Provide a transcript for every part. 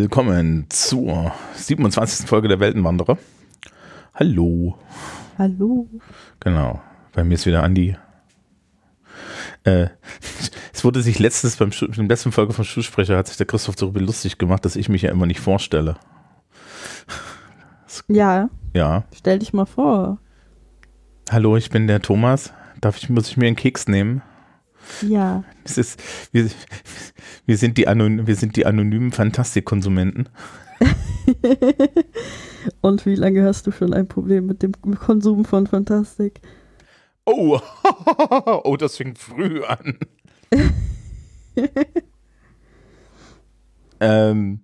Willkommen zur 27. Folge der Weltenwanderer. Hallo. Hallo. Genau. Bei mir ist wieder Andi. Äh, es wurde sich letztens beim in der letzten Folge von Schulsprecher hat sich der Christoph darüber lustig gemacht, dass ich mich ja immer nicht vorstelle. Ja, Ja. stell dich mal vor. Hallo, ich bin der Thomas. Darf ich, muss ich mir einen Keks nehmen? Ja, Es ist, wir, wir, sind die Anon wir sind die anonymen Fantastikkonsumenten. und wie lange hast du schon ein Problem mit dem Konsum von Fantastik? Oh, oh, das fängt früh an. ähm,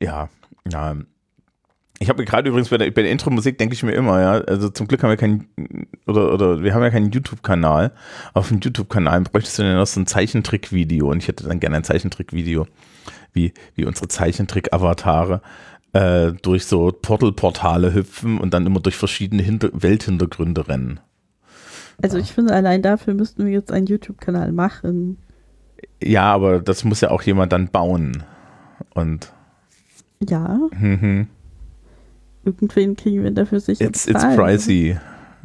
ja, ja. Ich habe gerade übrigens bei der, bei der Intro-Musik denke ich mir immer, ja, also zum Glück haben wir keinen, oder, oder wir haben ja keinen YouTube-Kanal. Auf dem YouTube-Kanal bräuchtest du dann noch so ein Zeichentrick-Video und ich hätte dann gerne ein Zeichentrick-Video, wie, wie unsere Zeichentrick-Avatare äh, durch so Portal-Portale hüpfen und dann immer durch verschiedene Hinter Welthintergründe rennen. Also ich finde, allein dafür müssten wir jetzt einen YouTube-Kanal machen. Ja, aber das muss ja auch jemand dann bauen. Und Ja, mhm. Irgendwen kriegen wir dafür sicher it's, it's bezahlen. pricey.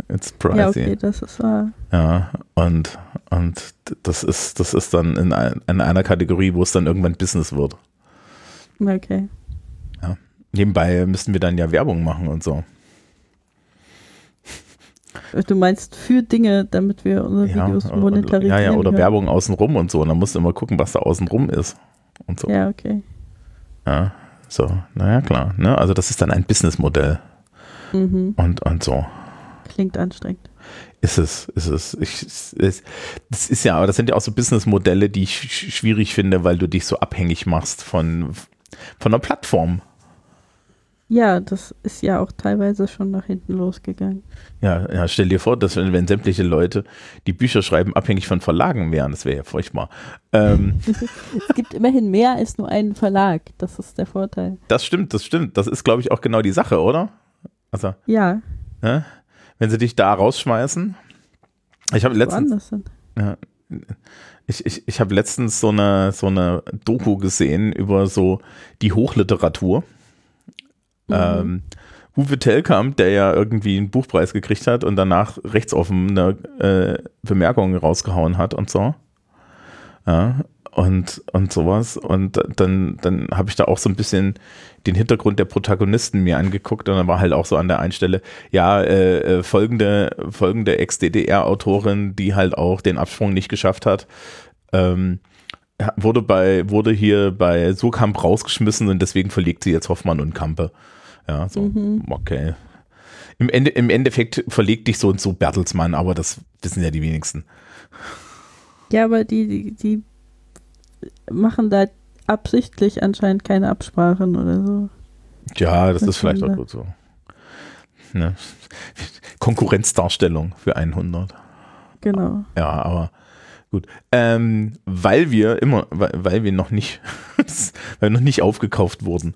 It's pricey. Ja, okay, das ist wahr. Ja, und, und das ist, das ist dann in, ein, in einer Kategorie, wo es dann irgendwann Business wird. Okay. Nebenbei müssten wir dann ja Werbung machen und so. Du meinst für Dinge, damit wir unsere Ja, Videos monetarisieren ja, ja, oder können. Werbung außenrum und so. Und dann musst du immer gucken, was da außenrum ist. Und so. Ja, okay. Ja, so. Naja, klar. Ne? Also, das ist dann ein Businessmodell. Mhm. Und, und so. Klingt anstrengend. Ist es, ist es. Ich, es. Das ist ja, aber das sind ja auch so Businessmodelle, die ich sch- schwierig finde, weil du dich so abhängig machst von, von einer Plattform. Ja, das ist ja auch teilweise schon nach hinten losgegangen. Ja, ja, stell dir vor, dass wenn, wenn sämtliche Leute, die Bücher schreiben, abhängig von Verlagen wären, das wäre ja furchtbar. Ähm, Es gibt immerhin mehr als nur einen Verlag. Das ist der Vorteil. das stimmt, das stimmt. Das ist, glaube ich, auch genau die Sache, oder? Also, Ja, ne? wenn sie dich da rausschmeißen. Ich habe letztens. Ja. Ich, ich, ich habe letztens so eine, so eine Doku gesehen über so die Hochliteratur. Mhm. Ähm, Uwe Tellkamp, der ja irgendwie einen Buchpreis gekriegt hat und danach rechtsoffene äh, Bemerkungen rausgehauen hat und so. Ja, und, und sowas. Und dann, dann habe ich da auch so ein bisschen den Hintergrund der Protagonisten mir angeguckt und dann war halt auch so an der einen Stelle, ja, äh, äh, folgende, folgende Ex-DDR-Autorin, die halt auch den Absprung nicht geschafft hat, ähm, wurde bei, wurde hier bei Surkamp rausgeschmissen und deswegen verlegt sie jetzt Hoffmann und Kampe. Ja, so, Mhm. okay. Im, Ende, Im Endeffekt verlegt dich so und so Bertelsmann, aber das wissen ja die wenigsten. Ja, aber die, die, die machen da absichtlich anscheinend keine Absprachen oder so. Ja, das Das ist vielleicht auch gut so. Ne? Konkurrenzdarstellung für 100. Genau. Ja, aber gut. Ähm, weil wir immer, weil, weil wir noch nicht, weil wir noch nicht aufgekauft wurden.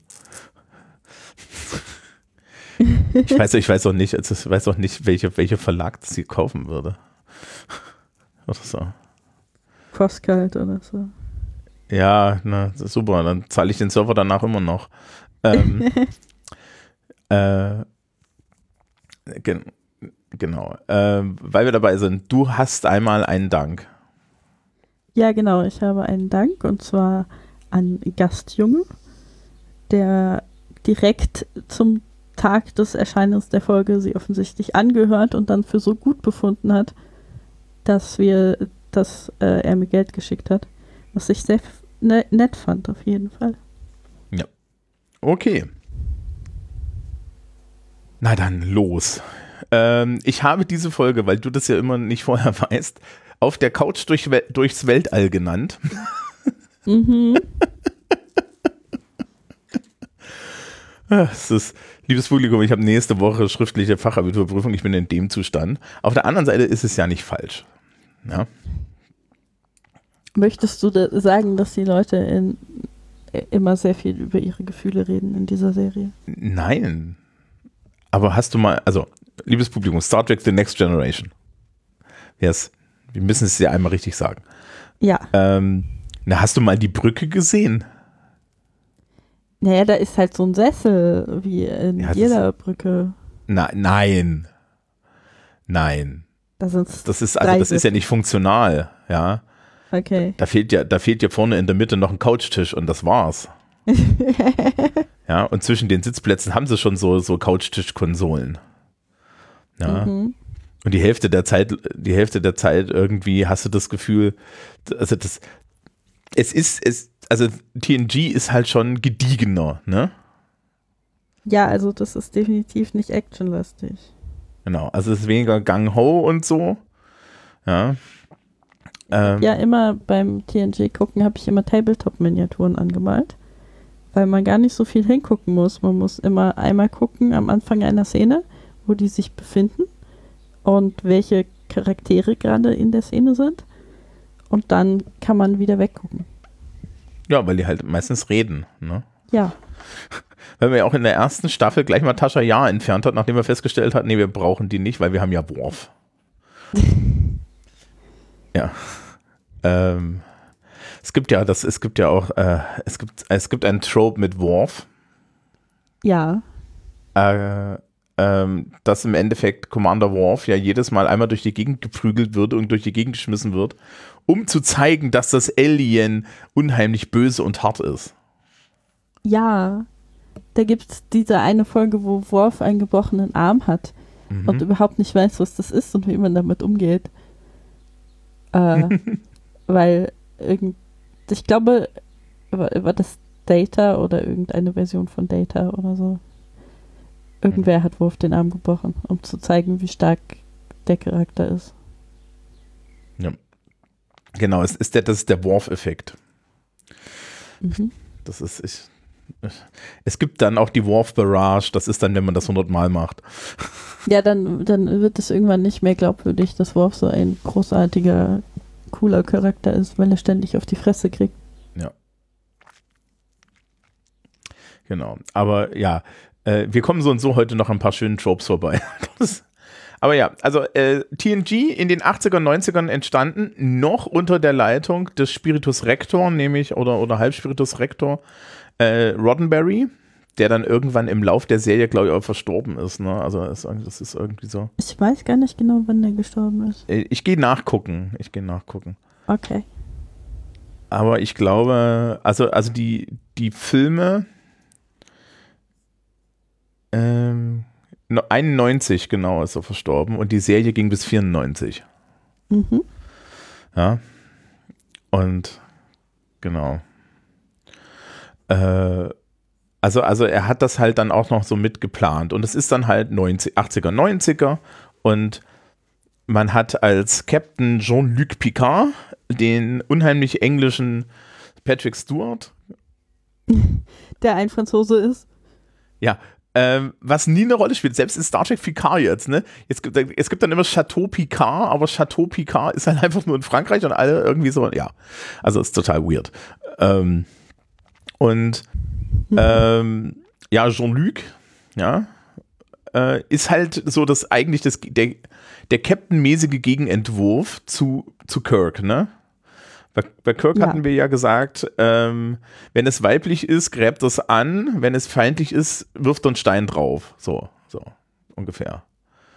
Ich weiß, ich weiß auch nicht, also ich weiß auch nicht, welche, welcher Verlag das hier kaufen würde. Oder so. Crosscult oder so. Ja, na, super. Dann zahle ich den Server danach immer noch. Ähm, äh, gen genau. Ähm, weil wir dabei sind, du hast einmal einen Dank. Ja, genau. Ich habe einen Dank und zwar an Gastjunge, der direkt zum Tag des Erscheinens der Folge sie offensichtlich angehört und dann für so gut befunden hat, dass wir, dass äh, er mir Geld geschickt hat. Was ich sehr ne nett fand, auf jeden Fall. Okay. Na dann, los. Ähm, ich habe diese Folge, weil du das ja immer nicht vorher weißt, auf der Couch durch, We- durchs Weltall genannt. Mhm. Es ist, liebes Publikum, ich habe nächste Woche schriftliche Fachabiturprüfung, ich bin in dem Zustand. Auf der anderen Seite ist es ja nicht falsch. Ja? Möchtest du da sagen, dass die Leute in, immer sehr viel über ihre Gefühle reden in dieser Serie? Nein. Aber hast du mal, also, liebes Publikum, Star Trek The Next Generation. Yes. Wir müssen es ja einmal richtig sagen. Ja. Ähm, na, hast du mal die Brücke gesehen? Naja, da ist halt so ein Sessel, wie in Ja, das jeder Brücke. Na, nein. Nein. Da sind Das ist, also das ist ja nicht funktional, ja. Okay. Da fehlt ja, da fehlt ja vorne in der Mitte noch ein Couchtisch und das war's. ja, und zwischen den Sitzplätzen haben sie schon so, so Couchtisch-Konsolen. Ja. Mhm. Und die Hälfte der Zeit, die Hälfte der Zeit irgendwie hast du das Gefühl, also das, es ist, es, also TNG ist halt schon gediegener, ne? Ja, also das ist definitiv nicht actionlastig. Genau, also es ist weniger Gang-Ho und so. Ja. Ähm, Ja, immer beim TNG gucken habe ich immer Tabletop-Miniaturen angemalt, weil man gar nicht so viel hingucken muss. Man muss immer einmal gucken am Anfang einer Szene, wo die sich befinden und welche Charaktere gerade in der Szene sind. Und dann kann man wieder weggucken. ja, weil die halt meistens reden, ne? Ja, Weil wir ja auch in der ersten Staffel gleich mal Tascha Ja entfernt hat, nachdem wir festgestellt hatten, nee, wir brauchen die nicht, weil wir haben ja Worf. ja. Ähm, es gibt ja, das, es gibt ja auch, äh, es gibt, es gibt einen Trope mit Worf, ja, äh, ähm, dass im Endeffekt Commander Worf ja jedes Mal einmal durch die Gegend geprügelt wird und durch die Gegend geschmissen wird, um zu zeigen, dass das Alien unheimlich böse und hart ist. ja. Da gibt es diese eine Folge, wo Worf einen gebrochenen Arm hat Mhm. und überhaupt nicht weiß, was das ist und wie man damit umgeht. Äh, weil irgend, ich glaube, war, war das Data oder irgendeine Version von Data oder so. Irgendwer hat Wurf den Arm gebrochen, um zu zeigen, wie stark der Charakter ist. Genau, es ist der, das ist der Worf-Effekt. Mhm. Das ist, ich, es gibt dann auch die Worf Barrage, das ist dann, wenn man das 100 Mal macht. Ja, dann, dann wird es irgendwann nicht mehr glaubwürdig, dass Worf so ein großartiger, cooler Charakter ist, weil er ständig auf die Fresse kriegt. Genau. Aber ja, äh, wir kommen so und so heute noch ein paar schönen Tropes vorbei. Das, aber ja, also äh, TNG in den 80er, 90ern entstanden, noch unter der Leitung des Spiritus Rector, nämlich, oder, oder Halbspiritus Rector, äh, Roddenberry, der dann irgendwann im Lauf der Serie, glaube ich, auch verstorben ist. Ne? Also das ist, irgendwie so. Ich weiß gar nicht genau, wann der gestorben ist. Äh, Ich gehe nachgucken. Ich gehe nachgucken. Okay. Aber ich glaube, also, also die, die Filme, ähm, 91 genau ist er verstorben und die Serie ging bis 94. Mhm. Ja. Und genau. Äh, also, also er hat das halt dann auch noch so mitgeplant. Und es ist dann halt 90, 80er, 90er. Und man hat als Captain Jean-Luc Picard den unheimlich englischen Patrick Stewart. Der ein Franzose ist. Ja, ähm, was nie eine Rolle spielt, selbst in Star Trek Picard jetzt, ne? Jetzt gibt, es gibt dann immer Chateau Picard, aber Chateau Picard ist halt einfach nur in Frankreich und alle irgendwie so, ja. Also ist total weird. Ähm, und ähm, ja, Jean-Luc, ja, äh, ist halt so das eigentlich das, der, der Captain-mäßige Gegenentwurf zu, zu Kirk, ne? Bei, bei Kirk Ja. hatten wir ja gesagt, ähm, wenn es weiblich ist, gräbt es an, wenn es feindlich ist, wirft er einen Stein drauf. So, so ungefähr.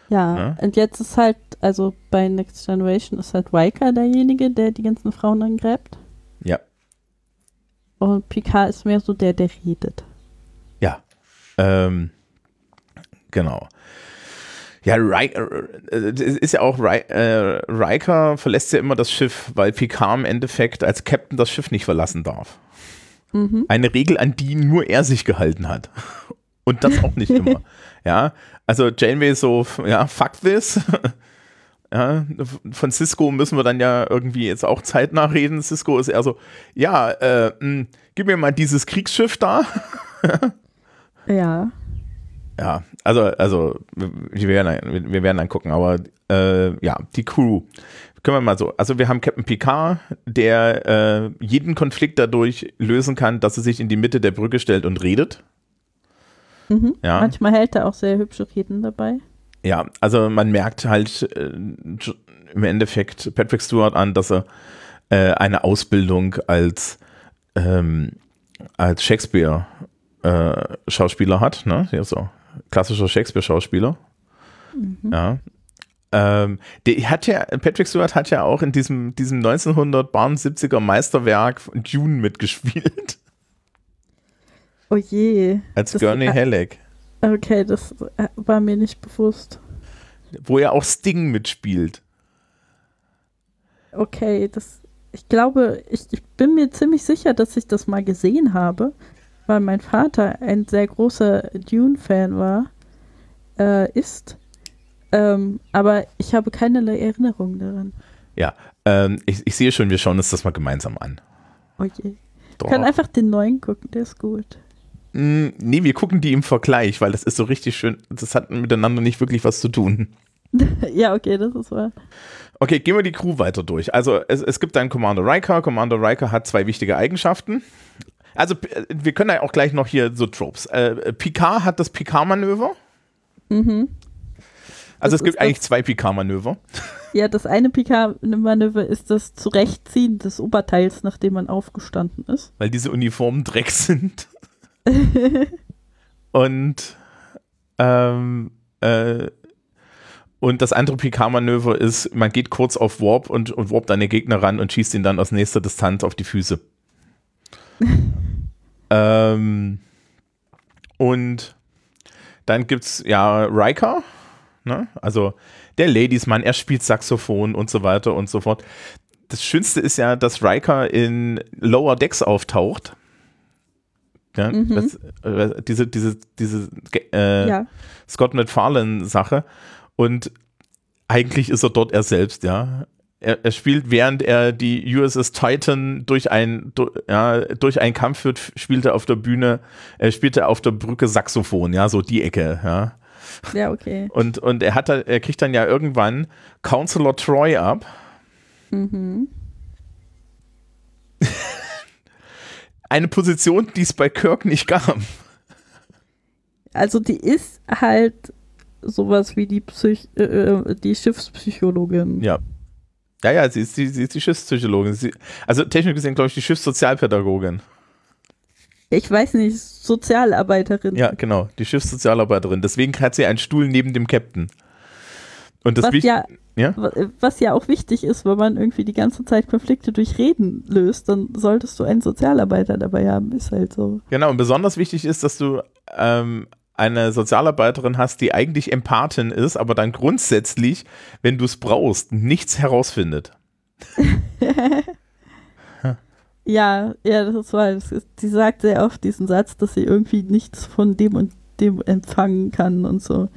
Ja, Ja. und jetzt ist halt, also bei Next Generation ist halt Riker derjenige, der die ganzen Frauen angräbt. Ja. Und Picard ist mehr so der, der redet. Ja. Ähm, genau. Ja, Riker, äh, es ist ja auch, äh, Riker verlässt ja immer das Schiff, weil Picard im Endeffekt als Captain das Schiff nicht verlassen darf. Mhm. Eine Regel, an die nur er sich gehalten hat. Und das auch nicht immer. Ja, also Janeway ist so, ja, fuck this. Ja, von Cisco müssen wir dann ja irgendwie jetzt auch zeitnah reden. Cisco ist eher so, ja, äh, mh, gib mir mal dieses Kriegsschiff da. Ja. Ja, also, also wir werden, wir werden dann gucken, aber äh, ja, die Crew. Können wir mal so, also wir haben Captain Picard, der äh, jeden Konflikt dadurch lösen kann, dass er sich in die Mitte der Brücke stellt und redet. Mhm. Ja. Manchmal hält er auch sehr hübsche Reden dabei. Ja, also man merkt halt äh, im Endeffekt Patrick Stewart an, dass er äh, eine Ausbildung als, ähm, als Shakespeare äh, hat, ne? Ja, so klassischer Shakespeare-Schauspieler. Mhm. Ja. Ähm, der hat ja, Patrick Stewart hat ja auch in diesem, diesem 1970er Meisterwerk von Dune mitgespielt. Oh je. Als Das- Gurney äh, Halleck. Okay, das äh, war mir nicht bewusst. Wo er auch Sting mitspielt. Okay, das. Ich glaube, ich, ich bin mir ziemlich sicher, dass ich das mal gesehen habe, weil mein Vater ein sehr großer Dune-Fan war, äh, ist. Ähm, aber ich habe keinerlei Erinnerung daran. Ja, ähm, ich, ich sehe schon, wir schauen uns das mal gemeinsam an. Doch. Ich kann einfach den neuen gucken, der ist gut. Mm, nee, wir gucken die im Vergleich, weil das ist so richtig schön, das hat miteinander nicht wirklich was zu tun. ja, okay, das ist wahr. Okay, gehen wir die Crew weiter durch. Also es, es gibt einen Commander Riker. Commander Riker hat zwei wichtige Eigenschaften. Also äh, wir können ja auch gleich noch hier so Tropes. Äh, Picard hat das Picard-Manöver. Mhm. Also Das es gibt eigentlich zwei Picard-Manöver. Ja, das eine Picard-Manöver ist das Zurechtziehen des Oberteils, nachdem man aufgestanden ist. weil diese Uniformen Dreck sind. und ähm, äh, und das andere Picard-Manöver ist, man geht kurz auf Warp und, und warpt an den Gegner ran und schießt ihn dann aus nächster Distanz auf die Füße. ähm, und dann gibt's ja Riker, ne? also der Ladiesmann, er spielt Saxophon und so weiter und so fort. Das Schönste ist ja, dass Riker in Lower Decks auftaucht. Ja, Mhm. das, äh, diese, diese, diese äh, Ja. Scott McFarlane-Sache. Und eigentlich ist er dort er selbst, ja. Er, er spielt, während er die USS Titan durch, ein, du, ja, durch einen Kampf führt, spielt er auf der Bühne, er spielte auf der Brücke Saxophon, ja, so die Ecke, ja. Ja, okay. Und, und er, hat, er kriegt dann ja irgendwann Counselor Troy ab. Mhm. Eine Position, die es bei Kirk nicht gab. Also die ist halt sowas wie die, Psych äh, äh, die Schiffspsychologin. Ja. Ja, ja, sie ist die, sie ist die Schiffspsychologin. Sie, also technisch gesehen, glaube ich, die Schiffssozialpädagogin. Ich weiß nicht, Sozialarbeiterin. Ja, genau, die Schiffssozialarbeiterin. Deswegen hat sie einen Stuhl neben dem Captain. Und das Was ja, ja? wa- was ja auch wichtig ist, wenn man irgendwie die ganze Zeit Konflikte durch Reden löst, dann solltest du einen Sozialarbeiter dabei haben, ist halt so. Genau, und besonders wichtig ist, dass du ähm, eine Sozialarbeiterin hast, die eigentlich Empathin ist, aber dann grundsätzlich, wenn du es brauchst, nichts herausfindet. Ja, ja, das war, das ist, sie sagt sehr oft diesen Satz, dass sie irgendwie nichts von dem und dem empfangen kann und so.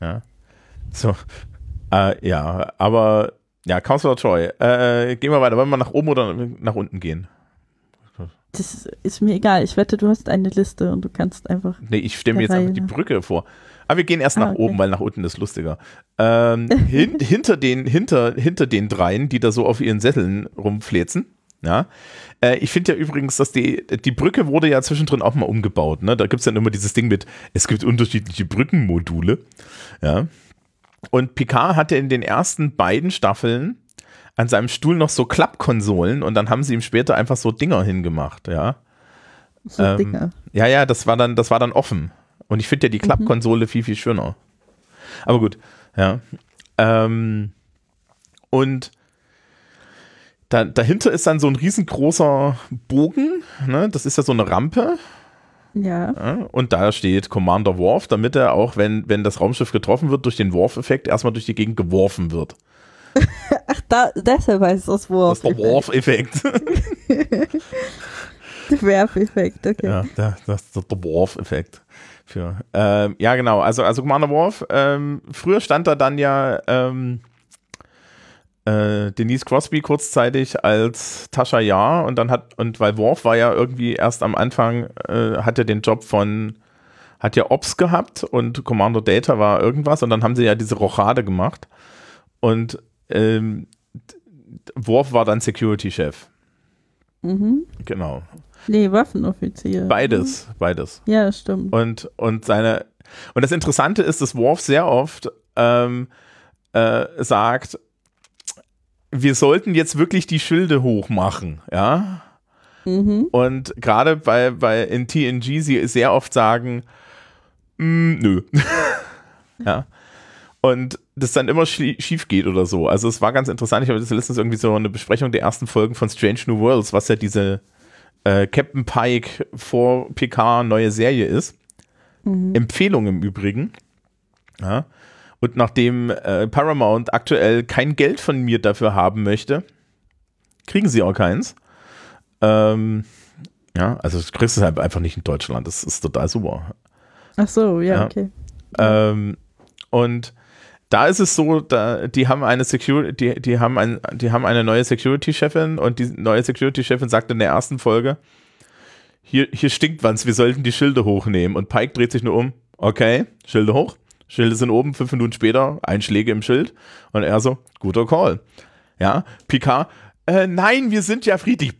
Ja. So. Äh, ja, aber ja, Counselor Troy. Äh, gehen wir weiter. Wollen wir nach oben oder nach unten gehen? Das ist mir egal. Ich wette, du hast eine Liste und du kannst einfach. Nee, ich stelle mir jetzt einfach die. Brücke vor. Aber wir gehen erst Ah, nach okay. oben, weil nach unten ist lustiger. Ähm, hin, hinter, den, hinter, hinter den dreien, die da so auf ihren Sesseln rumfläzen. Ja. Äh, ich finde ja übrigens, dass die, die Brücke wurde ja zwischendrin auch mal umgebaut. Ne? Da gibt es dann immer dieses Ding mit, es gibt unterschiedliche Brückenmodule. Ja. Und Picard hatte in den ersten beiden Staffeln an seinem Stuhl noch so Klappkonsolen und dann haben sie ihm später einfach so Dinger hingemacht, ja. So Ähm, Dinger. Ja, ja, das war dann, das war dann offen. Und ich finde ja die Klappkonsole viel, viel schöner. Aber gut, ja. Ähm, und da, dahinter ist dann so ein riesengroßer Bogen, ne? Das ist ja so eine Rampe. Ja. Ja? Und da steht Commander Worf, damit er auch, wenn, wenn das Raumschiff getroffen wird, durch den Worf-Effekt erstmal durch die Gegend geworfen wird. Ach, da, deshalb heißt das Das Wurf. ist der Worf-Effekt. Der Werfeffekt, okay. Ja, da- das ist der Worf-Effekt. Für, ähm, ja, genau. Also, also Commander Worf, ähm, früher stand da dann ja ähm, äh, Denise Crosby kurzzeitig als Tascha Ja und dann hat, und weil Worf war ja irgendwie erst am Anfang, äh, hat er den Job von, hat ja Ops gehabt und Commander Data war irgendwas und dann haben sie ja diese Rochade gemacht und ähm, Worf war dann Security-Chef. Mhm. Genau. Nee, Waffenoffizier. Beides, beides. Ja, stimmt. Und, und seine, und das Interessante ist, dass Worf sehr oft ähm, äh, sagt, wir sollten jetzt wirklich die Schilde hochmachen, ja. Mhm. Und gerade bei, bei in TNG sie sehr oft sagen, "Mm, nö. ja. Und das dann immer schief geht oder so. Also es war ganz interessant. Ich habe das letztens irgendwie so eine Besprechung der ersten Folgen von Strange New Worlds, was ja diese äh, Captain Pike vor PK neue Serie ist. Empfehlung im Übrigen. Ja. Und nachdem äh, Paramount aktuell kein Geld von mir dafür haben möchte, kriegen sie auch keins. Ähm, ja, also du kriegst es halt einfach nicht in Deutschland. Das ist total super. Ach so, ja, Ja. okay. Ähm, und da ist es so, da, die haben eine Security, die, die haben ein, die haben eine neue Security-Chefin und die neue Security-Chefin sagt in der ersten Folge, hier, hier stinkt was, wir sollten die Schilde hochnehmen. Und Pike dreht sich nur um, okay, Schilde hoch. Schilde sind oben, fünf Minuten später, Einschläge im Schild. Und er so, guter Call. Ja, Picard, äh, nein, wir sind ja friedlich.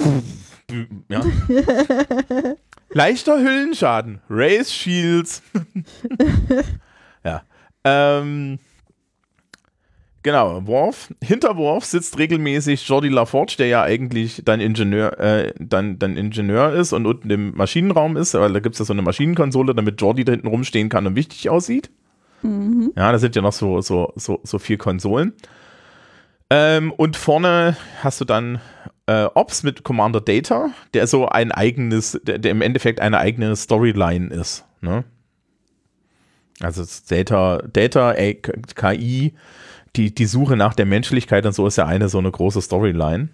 Ja. Leichter Hüllenschaden. Race Shields. ja. Ähm, genau, Worf. Hinter Worf sitzt regelmäßig Jordi LaForge, der ja eigentlich dein Ingenieur, äh, dein, dein Ingenieur ist und unten im Maschinenraum ist, weil da gibt es ja so eine Maschinenkonsole, damit Jordi da hinten rumstehen kann und wichtig aussieht. Ja, da sind ja noch so, so, so, so vier Konsolen. Ähm, und vorne hast du dann äh, Ops mit Commander Data, der so ein eigenes, der, der im Endeffekt eine eigene Storyline ist. Ne? Also Data, Data, KI, die, die Suche nach der Menschlichkeit und so ist ja eine so eine große Storyline.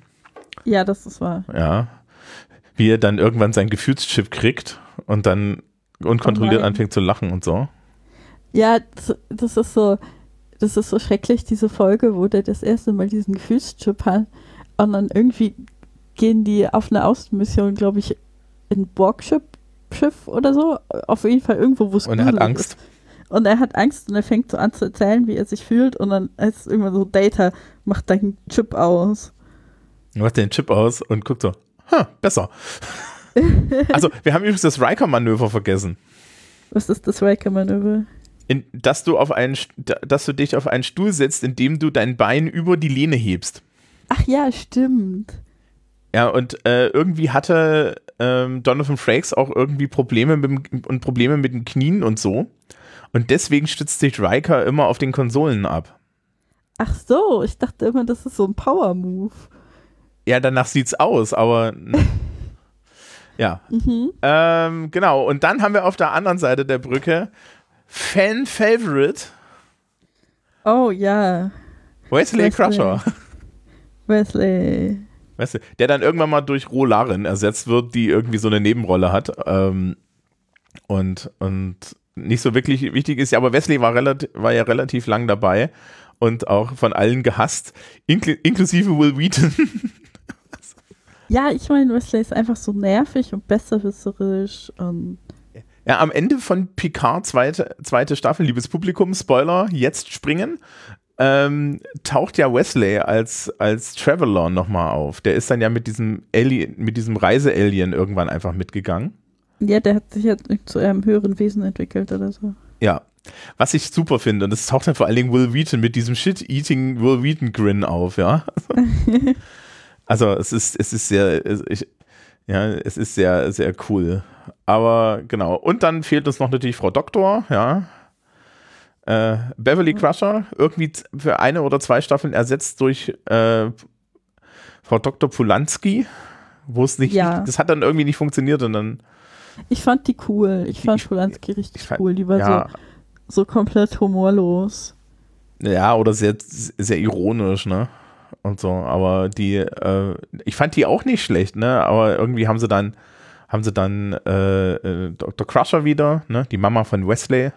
Ja, das ist wahr. Ja. Wie er dann irgendwann sein Gefühlschip kriegt und dann unkontrolliert nein. anfängt zu lachen und so. Ja, das, das ist so, das ist so schrecklich, diese Folge, wo der das erste Mal diesen Gefühlschip hat und dann irgendwie gehen die auf eine Außenmission, glaube ich, in Borgschiff Schiff oder so. Auf jeden Fall irgendwo, wo es Und er hat Angst. Ist. Und er hat Angst und er fängt so an zu erzählen, wie er sich fühlt und dann ist irgendwann so, Data, macht deinen Chip aus. macht den Chip aus und guckt so, ha, besser. also, wir haben übrigens das Riker-Manöver vergessen. Was ist das Riker-Manöver? In, dass du auf einen, dass du dich auf einen Stuhl setzt, indem du dein Bein über die Lehne hebst. Ach ja, stimmt. Ja, und äh, irgendwie hatte ähm, Donovan Frakes auch irgendwie Probleme mit dem, und Probleme mit den Knien und so. Und deswegen stützt sich Riker immer auf den Konsolen ab. Ach so, ich dachte immer, das ist so ein Power-Move. Ja, danach sieht's aus, aber ja. Mhm. Ähm, genau, und dann haben wir auf der anderen Seite der Brücke Fan-Favorite Oh ja, Wesley Wesley. Crusher. Wesley. Du, der dann irgendwann mal durch Rolarin ersetzt wird, die irgendwie so eine Nebenrolle hat. Ähm, und, und nicht so wirklich wichtig ist. Ja, aber Wesley war, relativ, war ja relativ lang dabei und auch von allen gehasst, inkl inklusive Will Wheaton. Ja, ich meine, Wesley ist einfach so nervig und besserwisserisch und Ja, am Ende von Picard, zweite, zweite Staffel, liebes Publikum, Spoiler, jetzt springen, ähm, taucht ja Wesley als, als Traveler nochmal auf. Der ist dann ja mit diesem Alien, mit diesem Reise-Alien irgendwann einfach mitgegangen. Ja, der hat sich jetzt zu einem höheren Wesen entwickelt oder so. Ja. Was ich super finde, und das taucht dann vor allen Dingen Will Wheaton mit diesem Shit-Eating Will Wheaton-Grin auf, ja. Also es ist, es ist sehr, ich, ja, es ist sehr, sehr cool. Aber genau. Und dann fehlt uns noch natürlich Frau Doktor, ja. Äh, Beverly Crusher, irgendwie für eine oder zwei Staffeln ersetzt durch äh, Frau Dr. Polanski, wo es nicht, Ja. das hat dann irgendwie nicht funktioniert und dann, Ich fand die cool. Ich fand Ich- Polanski richtig ich fand- cool. Die war ja, so, so komplett humorlos. Ja, oder sehr, sehr ironisch, ne? Und so, aber die, äh, ich fand die auch nicht schlecht, ne? Aber irgendwie haben sie dann, haben sie dann äh, äh, Dr. Crusher wieder, ne? Die Mama von Wesley.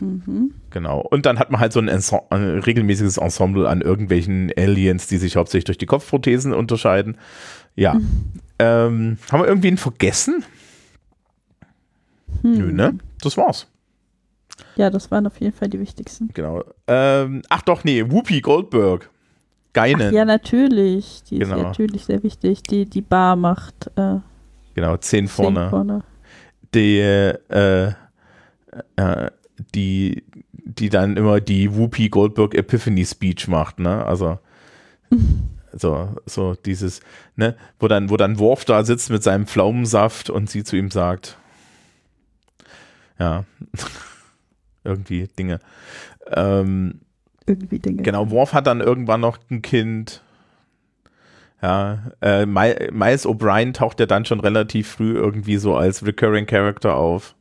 Mhm. Genau. Und dann hat man halt so ein, Ense- ein regelmäßiges Ensemble an irgendwelchen Aliens, die sich hauptsächlich durch die Kopfprothesen unterscheiden. Ja. Ähm, haben wir irgendwen vergessen? Hm. Nö, ne? Das war's. Ja, das waren auf jeden Fall die wichtigsten. Genau. Ähm, ach doch, nee, Whoopi Goldberg. Geinen. Ja, natürlich. Die Genau. ist natürlich sehr wichtig. Die die Bar macht äh, Genau, zehn vorne. zehn vorne. die, äh, äh, die, die dann immer die Whoopi Goldberg Epiphany Speech macht, ne? Also so, so dieses, ne, wo dann, wo dann Worf da sitzt mit seinem Pflaumensaft und sie zu ihm sagt, ja, irgendwie Dinge. Ähm, Irgendwie Dinge. genau, Worf hat dann irgendwann noch ein Kind. Ja, äh, Mi- Miles O'Brien taucht ja dann schon relativ früh irgendwie so als Recurring Character auf.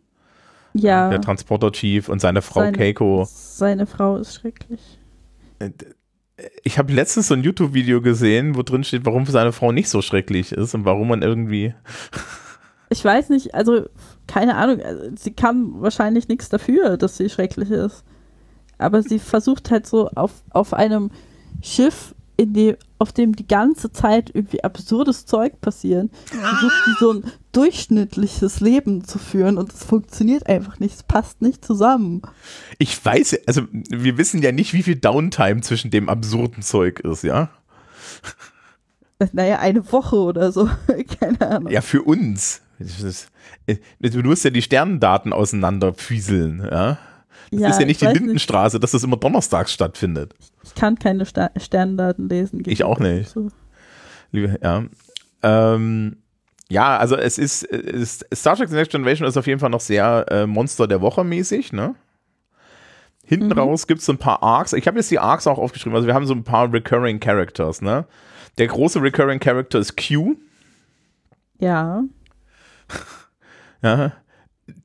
Ja, Der Transporter Chief und seine Frau Seine- Keiko. seine Frau ist schrecklich. Ich habe letztens so ein YouTube-Video gesehen, wo drin steht, warum seine Frau nicht so schrecklich ist und warum man irgendwie. Ich weiß nicht, also keine Ahnung, also, sie kann wahrscheinlich nichts dafür, dass sie schrecklich ist. Aber sie versucht halt so auf, auf einem Schiff, in dem, auf dem die ganze Zeit irgendwie absurdes Zeug passieren, versucht sie so ein durchschnittliches Leben zu führen und es funktioniert einfach nicht, es passt nicht zusammen. Ich weiß, also wir wissen ja nicht, wie viel Downtime zwischen dem absurden Zeug ist, ja? Naja, eine Woche oder so, keine Ahnung. Ja, für uns. Ist- äh, Du musst ja die Sternendaten auseinanderfieseln, ja? Das ist ja nicht ich die Lindenstraße, dass das immer donnerstags stattfindet. Ich kann keine Sta Sterndaten lesen. Ich auch nicht. Liebe, ja. Ähm, ja, also es ist, es ist, Star Trek The Next Generation ist auf jeden Fall noch sehr äh, Monster der Woche mäßig, ne? Hinten Mhm. raus gibt es so ein paar Arcs. Ich habe jetzt die Arcs auch aufgeschrieben. Also wir haben so ein paar Recurring Characters, ne? Der große Recurring Character ist Q, Ja. Ja,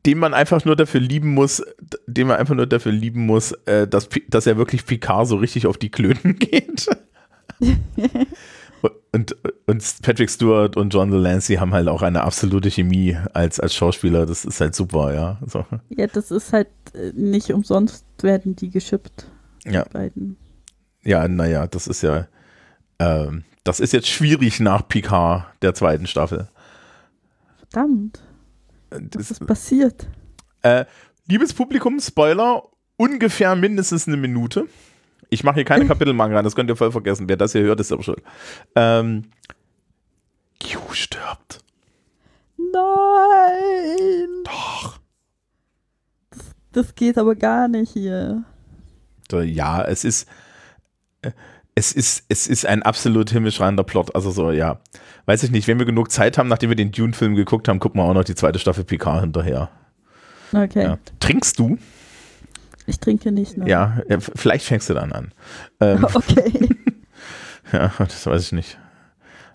den man einfach nur dafür lieben muss, den man einfach nur dafür lieben muss, äh, dass, dass er wirklich Picard so richtig auf die Klöten geht. und, und Patrick Stewart und John Delancey haben halt auch eine absolute Chemie als, als Schauspieler. Das ist halt super, ja. So. Ja, das ist halt äh, nicht umsonst werden die geschippt, Ja, die beiden. ja, naja, das ist ja, ähm, das ist jetzt schwierig nach Picard der zweiten Staffel. Verdammt, was Das, ist passiert? äh, liebes Publikum, Spoiler, ungefähr mindestens eine Minute. Ich mache hier keine Kapitelmanga, das könnt ihr voll vergessen. Wer das hier hört, ist aber schuld. Ähm, Q stirbt. Nein! Doch. Das geht aber gar nicht hier. Ja, es ist, äh, es ist, es ist ein absolut himmelschreiender Plot. Also so, ja. Weiß ich nicht, wenn wir genug Zeit haben, nachdem wir den Dune-Film geguckt haben, gucken wir auch noch die zweite Staffel Picard hinterher. Okay, Ja. Trinkst du? ich trinke nicht mehr. Ja, vielleicht fängst du dann an. Ähm, Okay. ja, das weiß ich nicht.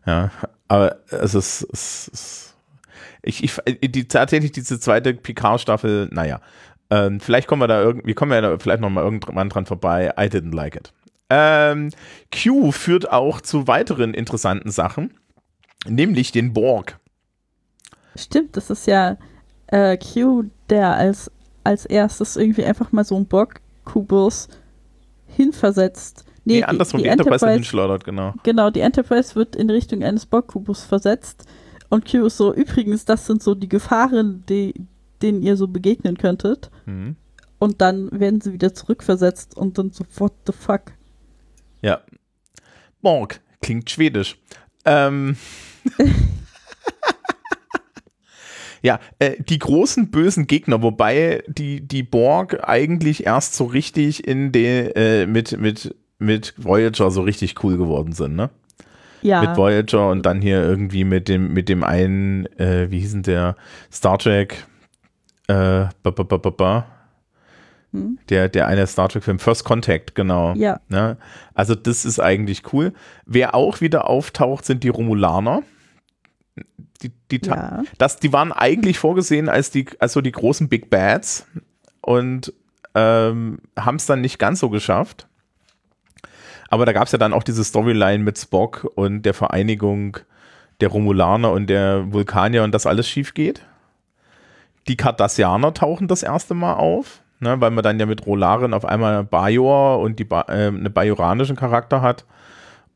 Ja, aber es ist, es ist ich, ich, die, tatsächlich diese zweite Picard-Staffel, naja, ähm, vielleicht kommen wir da irgendwie, kommen wir da vielleicht noch mal irgendwann dran vorbei. I didn't like it. Ähm, Q führt auch zu weiteren interessanten Sachen, nämlich den Borg. Stimmt, das ist ja äh, Q, der als, als erstes irgendwie einfach mal so einen Borg-Kubus hinversetzt. Nee, Nee, andersrum, die, Enterprise, hinschleudert, genau. Genau, die Enterprise wird in Richtung eines Borg-Kubus versetzt. Und Q ist so, übrigens, das sind so die Gefahren, die, denen ihr so begegnen könntet. Mhm. Und dann werden sie wieder zurückversetzt und dann so, what the fuck? Borg, klingt schwedisch. Ähm. ja, äh, die großen bösen Gegner, wobei die, die Borg eigentlich erst so richtig in der äh, mit, mit, mit Voyager so richtig cool geworden sind, ne? Ja, Mit Voyager und dann hier irgendwie mit dem, mit dem einen, äh, wie hieß denn der, Star Trek, äh, ba, ba, ba, ba, ba. Hm? Der, der eine Star Trek-Film, First Contact, genau. ja, Ne? Also das ist eigentlich cool. Wer auch wieder auftaucht, sind die Romulaner. Die, die, ja. das, die waren eigentlich vorgesehen als die, also die großen Big Bads und ähm, haben es dann nicht ganz so geschafft. Aber da gab es ja dann auch diese Storyline mit Spock und der Vereinigung der Romulaner und der Vulkanier und das alles schief geht. Die Cardassianer tauchen das erste Mal auf, ne, weil man dann ja mit Rolaren auf einmal Bajor und die ba äh, einen bajoranischen Charakter hat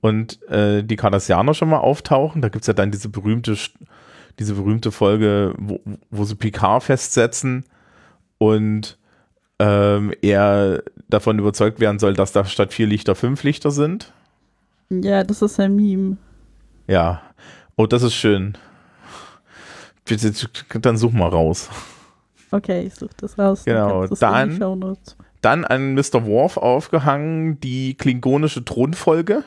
und äh, die Cardassianer schon mal auftauchen. Da gibt es ja dann diese berühmte, diese berühmte Folge, wo, wo sie Picard festsetzen und ähm, er davon überzeugt werden soll, dass da statt vier Lichter fünf Lichter sind. Ja, das ist ein Meme. Ja. Oh, das ist schön. Bitte, dann such mal raus. Okay, ich suche das raus. Genau, das dann-. Dann an Mr. Worf aufgehangen die klingonische Thronfolge.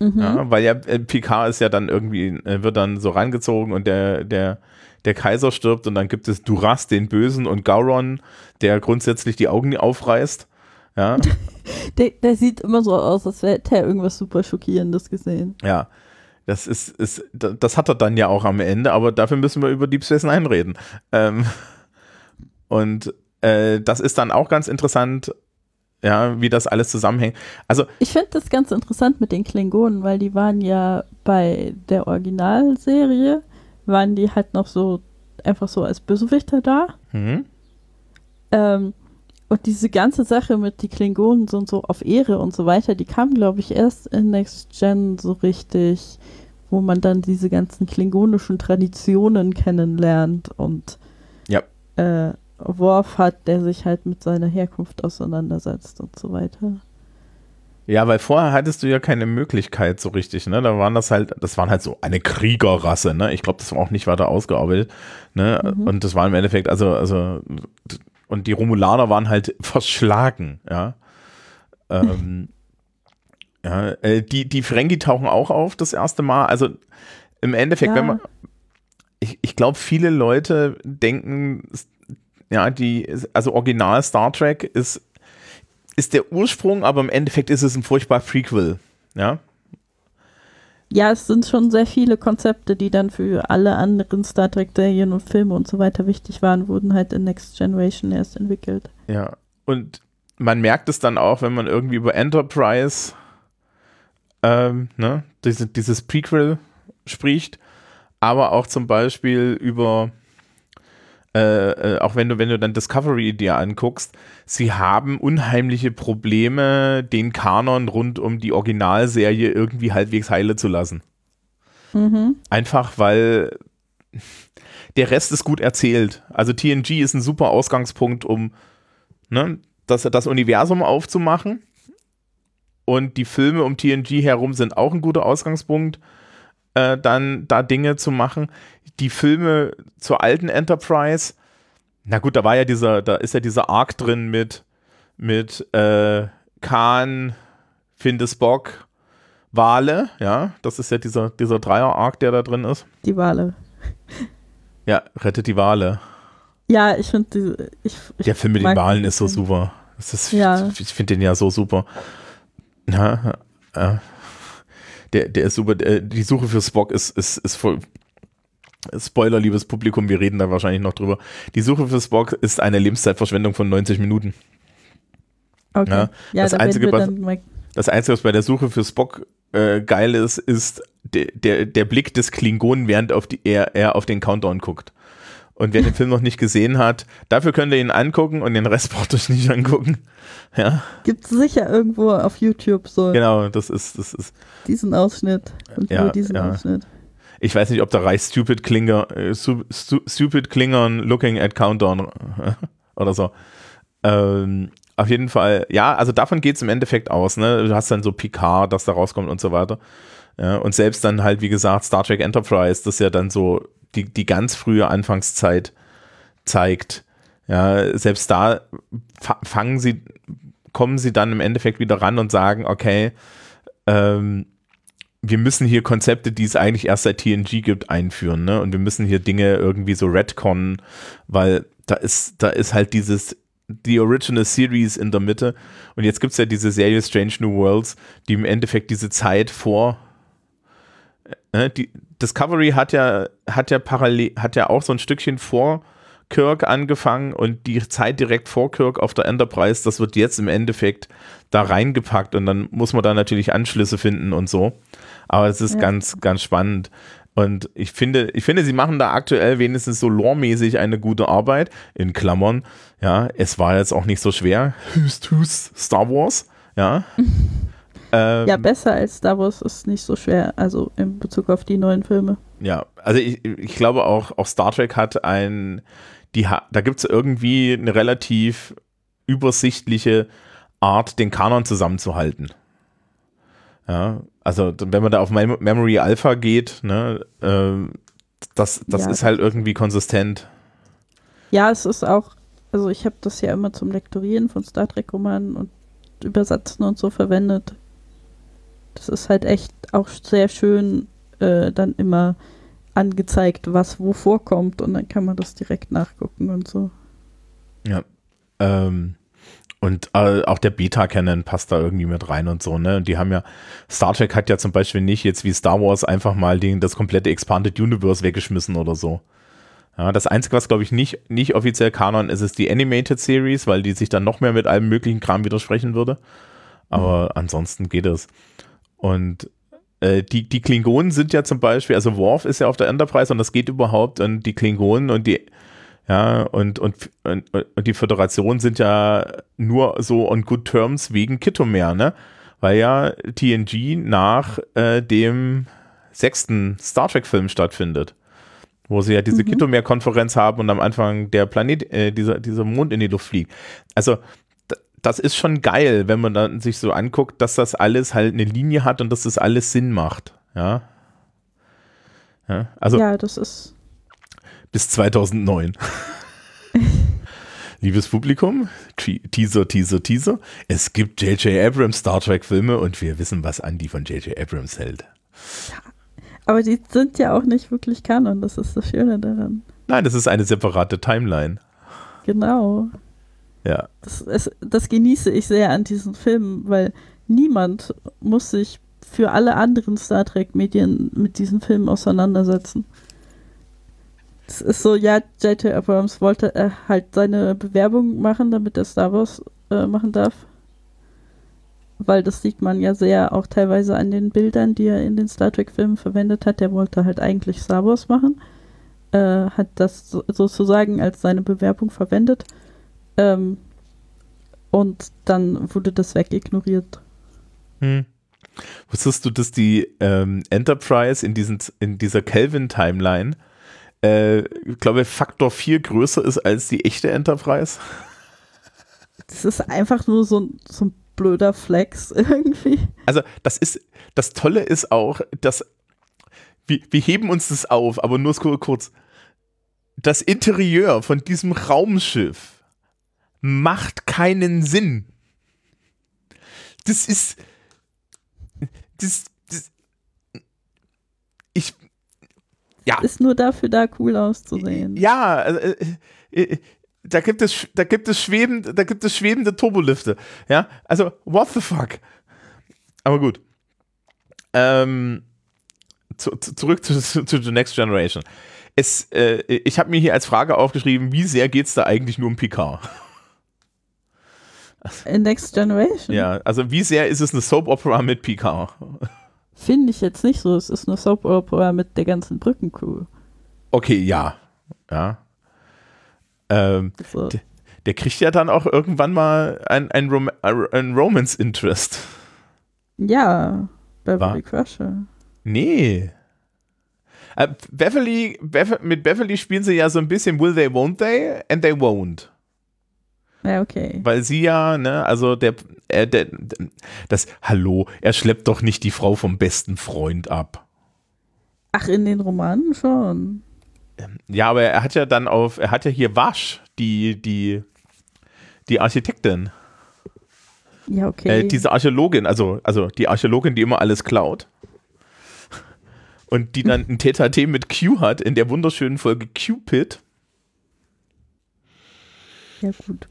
Mhm. Ja, weil ja äh, Picard ist ja dann irgendwie, äh, wird dann so rangezogen und der, der, der Kaiser stirbt und dann gibt es Duras, den Bösen, und Gauron, der grundsätzlich die Augen aufreißt. Ja, Der, der sieht immer so aus, als hätte er irgendwas super Schockierendes gesehen. ja. Das ist, ist, da- das hat er dann ja auch am Ende, aber dafür müssen wir über Deep Space Nine reden. Ähm, und äh, das ist dann auch ganz interessant, ja, wie das alles zusammenhängt. Also, Ich finde das ganz interessant mit den Klingonen, weil die waren ja bei der Originalserie, waren die halt noch so einfach so als Bösewichter da. hm, Ähm, und diese ganze Sache mit die Klingonen sind so auf Ehre und so weiter, die kam, glaube ich, erst in Next Gen so richtig, wo man dann diese ganzen klingonischen Traditionen kennenlernt und Ja. äh, Worf hat, der sich halt mit seiner Herkunft auseinandersetzt und so weiter. Ja, weil vorher hattest du ja keine Möglichkeit so richtig, ne? Da waren das halt, das waren halt so eine Kriegerrasse, ne? Ich glaube, das war auch nicht weiter ausgearbeitet, ne? Mhm. Und das war im Endeffekt, also, also, und die Romulaner waren halt verschlagen, ja. ähm, ja, äh, die, die Ferengi tauchen auch auf das erste Mal. Also im Endeffekt, Ja. wenn man, ich, ich glaube, viele Leute denken, ja, die, also Original Star Trek ist ist der Ursprung, aber im Endeffekt ist es ein furchtbar Prequel. Ja, Ja, es sind schon sehr viele Konzepte, die dann für alle anderen Star Trek-Serien und Filme und so weiter wichtig waren, wurden halt in Next Generation erst entwickelt. ja. Und man merkt es dann auch, wenn man irgendwie über Enterprise, ähm, ne, diese, dieses Prequel spricht, aber auch zum Beispiel über, äh, äh, auch wenn du, wenn du dann Discovery dir anguckst, sie haben unheimliche Probleme, den Kanon rund um die Originalserie irgendwie halbwegs heile zu lassen. Mhm. Einfach weil der Rest ist gut erzählt. Also TNG ist ein super Ausgangspunkt, um ne, das, das Universum aufzumachen. Und die Filme um TNG herum sind auch ein guter Ausgangspunkt, äh, dann da Dinge zu machen. Die Filme zur alten Enterprise, na gut, da war ja dieser, da ist ja dieser Arc drin mit, mit äh, Khan, Finde Spock, Wale, ja, das ist ja dieser, dieser Dreier-Arc, der da drin ist. Die Wale. Ja, rettet die Wale. Ja, ich finde. Ich, ich Der Film mit den den ist so super. Das ist, Ja. Ich finde den ja so super. Ja, äh, der, der ist super. Der, die Suche für Spock ist, ist, ist voll. Spoiler, liebes Publikum, wir reden da wahrscheinlich noch drüber. Die Suche für Spock ist eine Lebenszeitverschwendung von 90 Minuten. Okay. Ja, Ja, das da Einzige, was-. Das Einzige, was bei der Suche für Spock äh, geil ist, ist der, der, der Blick des Klingonen, während auf die, er, er auf den Countdown guckt. Und wer den Film noch nicht gesehen hat, dafür könnt ihr ihn angucken und den Rest braucht ihr euch nicht angucken. Ja, Gibt es sicher irgendwo auf YouTube so genau, das ist, das ist. diesen Ausschnitt und Ja, nur diesen ja. Ausschnitt. Ich weiß nicht, ob da reicht Stupid Klinger, äh, stu, stu, Stupid Klingern looking at Countdown oder so. Ähm, auf jeden Fall, ja, also davon geht es im Endeffekt aus, ne? Du hast dann so Picard, das da rauskommt und so weiter. Ja, und selbst dann halt, wie gesagt, Star Trek Enterprise, das ja dann so die, die ganz frühe Anfangszeit zeigt. Ja, selbst da fa- fangen sie, kommen sie dann im Endeffekt wieder ran und sagen, okay, ähm, wir müssen hier Konzepte, die es eigentlich erst seit TNG gibt, einführen, ne? Und wir müssen hier Dinge irgendwie so retconnen, weil da ist, da ist halt dieses die Original Series in der Mitte. Und jetzt gibt es ja diese Serie Strange New Worlds, die im Endeffekt diese Zeit vor. Äh, die Discovery hat ja, hat ja parallel, hat ja auch so ein Stückchen vor Kirk angefangen und die Zeit direkt vor Kirk auf der Enterprise, das wird jetzt im Endeffekt da reingepackt und dann muss man da natürlich Anschlüsse finden und so. Aber es ist Ja. ganz, ganz spannend. Und ich finde, ich finde, sie machen da aktuell wenigstens so loremäßig eine gute Arbeit. In Klammern, ja, es war jetzt auch nicht so schwer. Hüst, hüst, Star Wars, ja. ähm, Ja, besser als Star Wars ist nicht so schwer, also in Bezug auf die neuen Filme. Ja, also ich, ich glaube auch, auch Star Trek hat ein, die, da gibt es irgendwie eine relativ übersichtliche Art, den Kanon zusammenzuhalten. Ja, also wenn man da auf Mem Memory Alpha geht, ne, ähm, das, das Ja, ist halt irgendwie konsistent. Ja, es ist auch, also ich habe das ja immer zum Lektorieren von Star Trek-Romanen und Übersetzen und so verwendet. Das ist halt echt auch sehr schön äh, dann immer angezeigt, was wo vorkommt und dann kann man das direkt nachgucken und so. Ja. Ähm, und äh, auch der Beta-Canon passt da irgendwie mit rein und so, ne? Und die haben ja, Star Trek hat ja zum Beispiel nicht jetzt wie Star Wars einfach mal den, das komplette Expanded Universe weggeschmissen oder so. Ja, das Einzige, was glaube ich nicht, nicht offiziell Kanon ist, ist die Animated Series, weil die sich dann noch mehr mit allem möglichen Kram widersprechen würde. Aber mhm. ansonsten geht es. Und äh, die, die Klingonen sind ja zum Beispiel, also Worf ist ja auf der Enterprise und das geht überhaupt und die Klingonen und die ja, und, und, und, und die Föderation sind ja nur so on good terms wegen Kittomer, ne? Weil ja TNG nach äh, dem sechsten Star Trek-Film stattfindet. Wo sie ja diese mhm. Kittomer-Konferenz haben und am Anfang der Planet, äh, dieser, dieser Mond in die Luft fliegt. Also, das ist schon geil, wenn man dann sich so anguckt, dass das alles halt eine Linie hat und dass das alles Sinn macht. Ja. Ja, also, ja das ist. Bis 2009. Liebes Publikum, Teaser, Teaser, Teaser. Es gibt J.J. Abrams Star Trek Filme und wir wissen, was Andy von J.J. Abrams hält. Aber die sind ja auch nicht wirklich Kanon, das ist das Schöne daran. Nein, das ist eine separate Timeline. Genau. Ja. Das, es, das genieße ich sehr an diesen Filmen, weil niemand muss sich für alle anderen Star Trek-Medien mit diesen Filmen auseinandersetzen. Es ist so, ja, J.J. Abrams wollte äh, halt seine Bewerbung machen, damit er Star Wars äh, machen darf. Weil das sieht man ja sehr auch teilweise an den Bildern, die er in den Star Trek-Filmen verwendet hat. Der wollte halt eigentlich Star Wars machen. Äh, hat das so, sozusagen als seine Bewerbung verwendet. Ähm, und dann wurde das wegignoriert. Hm. Wusstest du, dass die ähm, Enterprise in, diesen, in dieser Kelvin-Timeline äh, ich glaube, Faktor 4 größer ist als die echte Enterprise. Das ist einfach nur so, so ein blöder Flex irgendwie. Also, das ist, das Tolle ist auch, dass wir, wir heben uns das auf, aber nur kurz. Das Interieur von diesem Raumschiff macht keinen Sinn. Das ist. Das, das, ich, ja. Ist nur dafür da, cool auszusehen. Ja, äh, äh, äh, da gibt es, da gibt es schwebende, da gibt es schwebende Turbolifte. Ja, also, what the fuck? Aber gut. Ähm, zu, zu, zurück zu, zu, The Next Generation. Es, äh, ich habe mir hier als Frage aufgeschrieben, wie sehr geht es da eigentlich nur um Picard? In Next Generation? Ja, also wie sehr ist es eine Soap Opera mit Picard? Finde ich jetzt nicht so. Es ist eine Soap Opera mit der ganzen Brückencrew. Okay, ja. Ja. Ähm, so. der, der, kriegt ja dann auch irgendwann mal ein, ein, Rom ein Romance-Interest. Ja, Beverly Crusher. Nee. Äh, Beverly, Bev mit Beverly spielen sie ja so ein bisschen Will they, won't they? And they won't. Ja, okay. Weil sie ja, ne, also der, äh, der, das, hallo, er schleppt doch nicht die Frau vom besten Freund ab. Ach, in den Romanen schon. Ähm, ja, aber er hat ja dann auf, er hat ja hier Wasch, die, die, die Architektin. Ja, okay. Äh, diese Archäologin, also, also die Archäologin, die immer alles klaut. Und die dann ein TTT mit Q hat in der wunderschönen Folge Cupid. Ja, gut.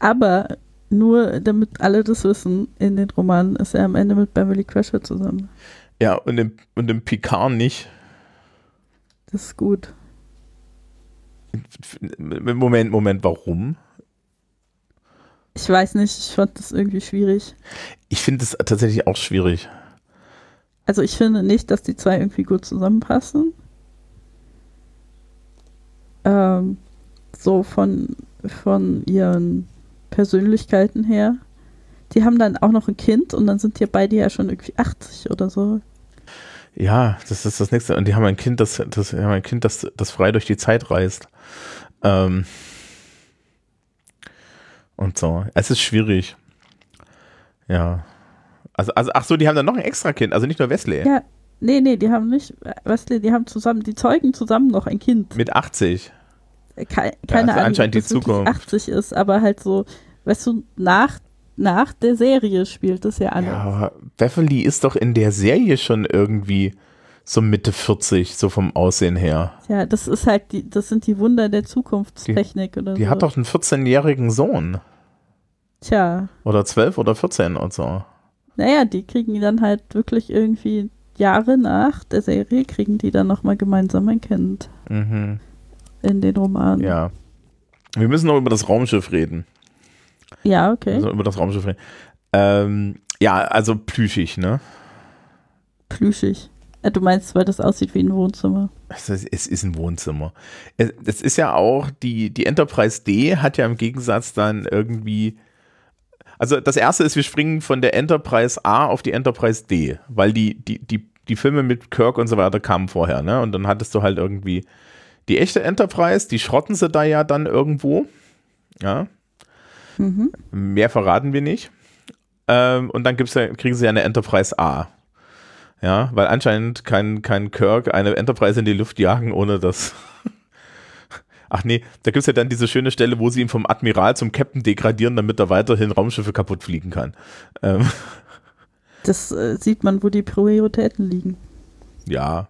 Aber nur damit alle das wissen, in den Romanen ist er am Ende mit Beverly Crusher zusammen. Ja, und im, und im Picard nicht. Das ist gut. Moment, Moment, warum? Ich weiß nicht, ich fand das irgendwie schwierig. Ich finde es tatsächlich auch schwierig. Also ich finde nicht, dass die zwei irgendwie gut zusammenpassen. Ähm, so von, von ihren Persönlichkeiten her. Die haben dann auch noch ein Kind und dann sind die beide ja schon irgendwie 80 oder so. Ja, das ist das nächste. Und die haben ein Kind, das, das, haben ein Kind, das, das frei durch die Zeit reist. Ähm und so. Es ist schwierig. Ja. Also, also, ach so, die haben dann noch ein extra Kind, also nicht nur Wesley. Ja, nee, nee, die haben nicht Wesley, die haben zusammen, die zeugen zusammen noch ein Kind. Mit 80 keine, ja, also Ahnung, ob das die Zukunft. 80 ist, aber halt so, weißt du, nach nach der Serie spielt das ja alles. Ja, aber Beverly ist doch in der Serie schon irgendwie so Mitte 40, so vom Aussehen her. Ja, das ist halt die, das sind die Wunder der Zukunftstechnik oder Die so. hat doch einen 14-jährigen Sohn. Tja, Oder 12 oder 14 und so. naja, die kriegen dann halt wirklich irgendwie Jahre nach der Serie, kriegen die dann nochmal gemeinsam ein Kind Mhm. In den Romanen. Ja. Wir müssen noch über das Raumschiff reden. Ja, okay. Also über das Raumschiff reden. Ähm, ja, also plüschig, ne? Plüschig. Äh, du meinst, weil das aussieht wie ein Wohnzimmer. Es ist, es ist ein Wohnzimmer. Es, es ist ja auch, die, die Enterprise D hat ja im Gegensatz dann irgendwie. Also das erste ist, wir springen von der Enterprise A auf die Enterprise D, weil die, die, die, die Filme mit Kirk und so weiter kamen vorher, ne? Und dann hattest du halt irgendwie die echte Enterprise, die schrotten sie da ja dann irgendwo. Ja. Mhm. Mehr verraten wir nicht. Ähm, und dann gibt's ja, kriegen sie ja eine Enterprise A. Ja, weil anscheinend kann, kann Kirk eine Enterprise in die Luft jagen, ohne dass. Ach nee, da gibt's ja dann diese schöne Stelle, wo sie ihn vom Admiral zum Captain degradieren, damit er weiterhin Raumschiffe kaputt fliegen kann. Ähm, Das äh, sieht man, wo die Prioritäten liegen. ja.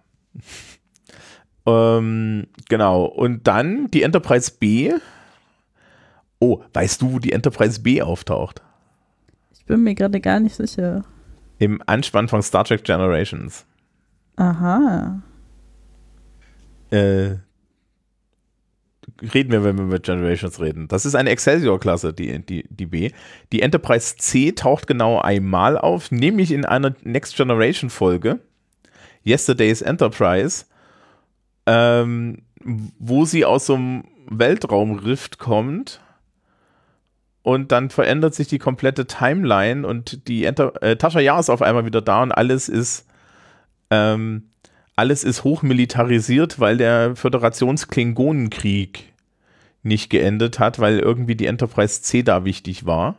Ähm, genau. Und dann die Enterprise B. Oh, weißt du, wo die Enterprise B auftaucht? Ich bin mir gerade gar nicht sicher. Im Anspann von Star Trek Generations. Aha. Äh, reden wir, wenn wir mit Generations reden. Das ist eine Excelsior-Klasse, die, die, die B. Die Enterprise C taucht genau einmal auf, nämlich in einer Next Generation-Folge, Yesterday's Enterprise, ähm, wo sie aus so einem Weltraumrift kommt und dann verändert sich die komplette Timeline und die Enter äh, Tascha Yar ist auf einmal wieder da und alles ist ähm, alles ist hochmilitarisiert, weil der Föderations-Klingonenkrieg nicht geendet hat, weil irgendwie die Enterprise C da wichtig war.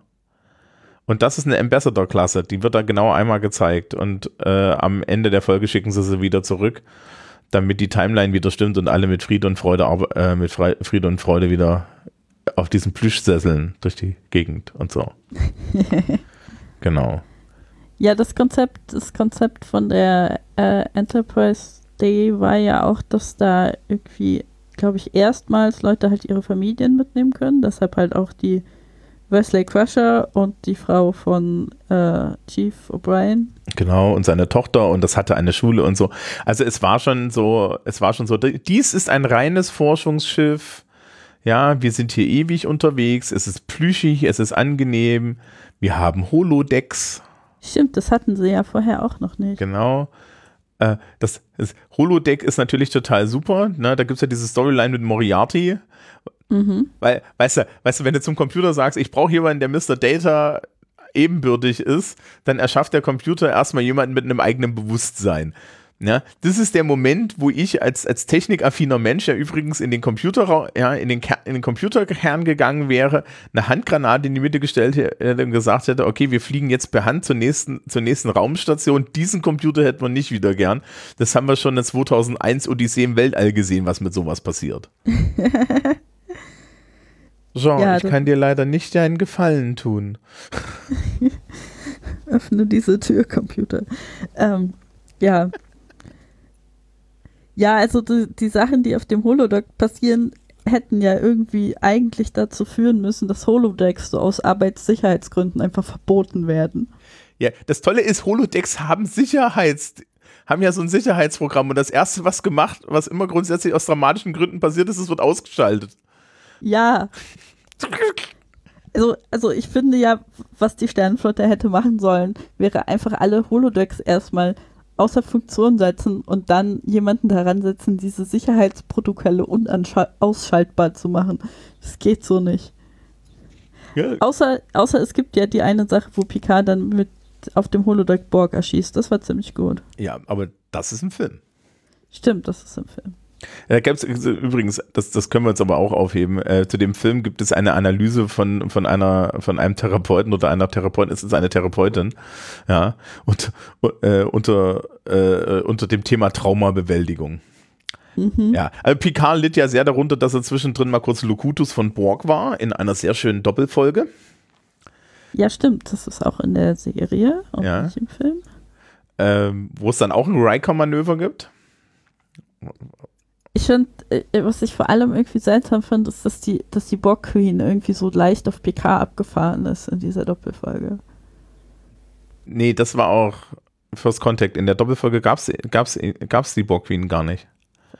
Und das ist eine Ambassador-Klasse, die wird da genau einmal gezeigt und äh, am Ende der Folge schicken sie sie wieder zurück, damit die Timeline wieder stimmt und alle mit Friede und Freude, äh, mit Frei Friede und Freude wieder auf diesen Plüschsesseln durch die Gegend und so. genau. Ja, das Konzept, das Konzept von der äh, Enterprise Day war ja auch, dass da irgendwie, glaube ich, erstmals Leute halt ihre Familien mitnehmen können. Deshalb halt auch die Wesley Crusher und die Frau von äh, Chief O'Brien. Genau, und seine Tochter und das hatte eine Schule und so. Also es war schon so, es war schon so, dies ist ein reines Forschungsschiff. Ja, wir sind hier ewig unterwegs, es ist plüschig, es ist angenehm, wir haben Holodecks, Stimmt, das hatten sie ja vorher auch noch nicht. genau. Äh, das, das Holodeck ist natürlich total super. Ne? Da gibt es ja diese Storyline mit Moriarty. Mhm. Weil, weißt du, weißt du, wenn du zum Computer sagst, ich brauche jemanden, der Mr. Data ebenbürtig ist, dann erschafft der Computer erstmal jemanden mit einem eigenen Bewusstsein. Ja, das ist der Moment, wo ich als, als technikaffiner Mensch ja übrigens in den Computer, ja, in den, in den Computerkern gegangen wäre, eine Handgranate in die Mitte gestellt hätte und gesagt hätte, okay, wir fliegen jetzt per Hand zur nächsten, zur nächsten Raumstation. Diesen Computer hätten wir nicht wieder gern. Das haben wir schon in 2001 Odyssee im Weltall gesehen, was mit sowas passiert. Jean, Ja, ich kann dir leider nicht einen Gefallen tun. Öffne diese Tür, Computer. Ähm, ja. Ja, also die, die Sachen, die auf dem Holodeck passieren, hätten ja irgendwie eigentlich dazu führen müssen, dass Holodecks so aus Arbeitssicherheitsgründen einfach verboten werden. Ja, das Tolle ist, Holodecks haben Sicherheits, haben ja so ein Sicherheitsprogramm und das erste, was gemacht, was immer grundsätzlich aus dramatischen Gründen passiert ist, es wird ausgeschaltet. Ja. Also, also ich finde ja, was die Sternenflotte hätte machen sollen, wäre einfach alle Holodecks erstmal außer Funktion setzen und dann jemanden daran setzen, diese Sicherheitsprotokolle unausschaltbar zu machen. Das geht so nicht. Ja, Außer, außer es gibt ja die eine Sache, wo Picard dann mit auf dem Holodeck Borg erschießt. Das war ziemlich gut. ja, aber das ist ein Film. Stimmt, das ist im Film. Da gibt's übrigens, das, das können wir uns aber auch aufheben. Äh, zu dem Film gibt es eine Analyse von, von einer, von einem Therapeuten oder einer Therapeutin, es ist eine Therapeutin, ja, und, äh, unter, äh, unter dem Thema Traumabewältigung. Mhm. Ja, also Picard litt ja sehr darunter, dass er zwischendrin mal kurz Locutus von Borg war, in einer sehr schönen Doppelfolge. Ja, stimmt. Das ist auch in der Serie und Ja. nicht im Film. ähm, wo es dann auch ein Riker-Manöver gibt. Ich finde, äh, was ich vor allem irgendwie seltsam finde, ist, dass die, dass die Borg Queen irgendwie so leicht auf PK abgefahren ist in dieser Doppelfolge. Nee, das war auch First Contact. In der Doppelfolge gab es gab's, gab's die Borg Queen gar nicht.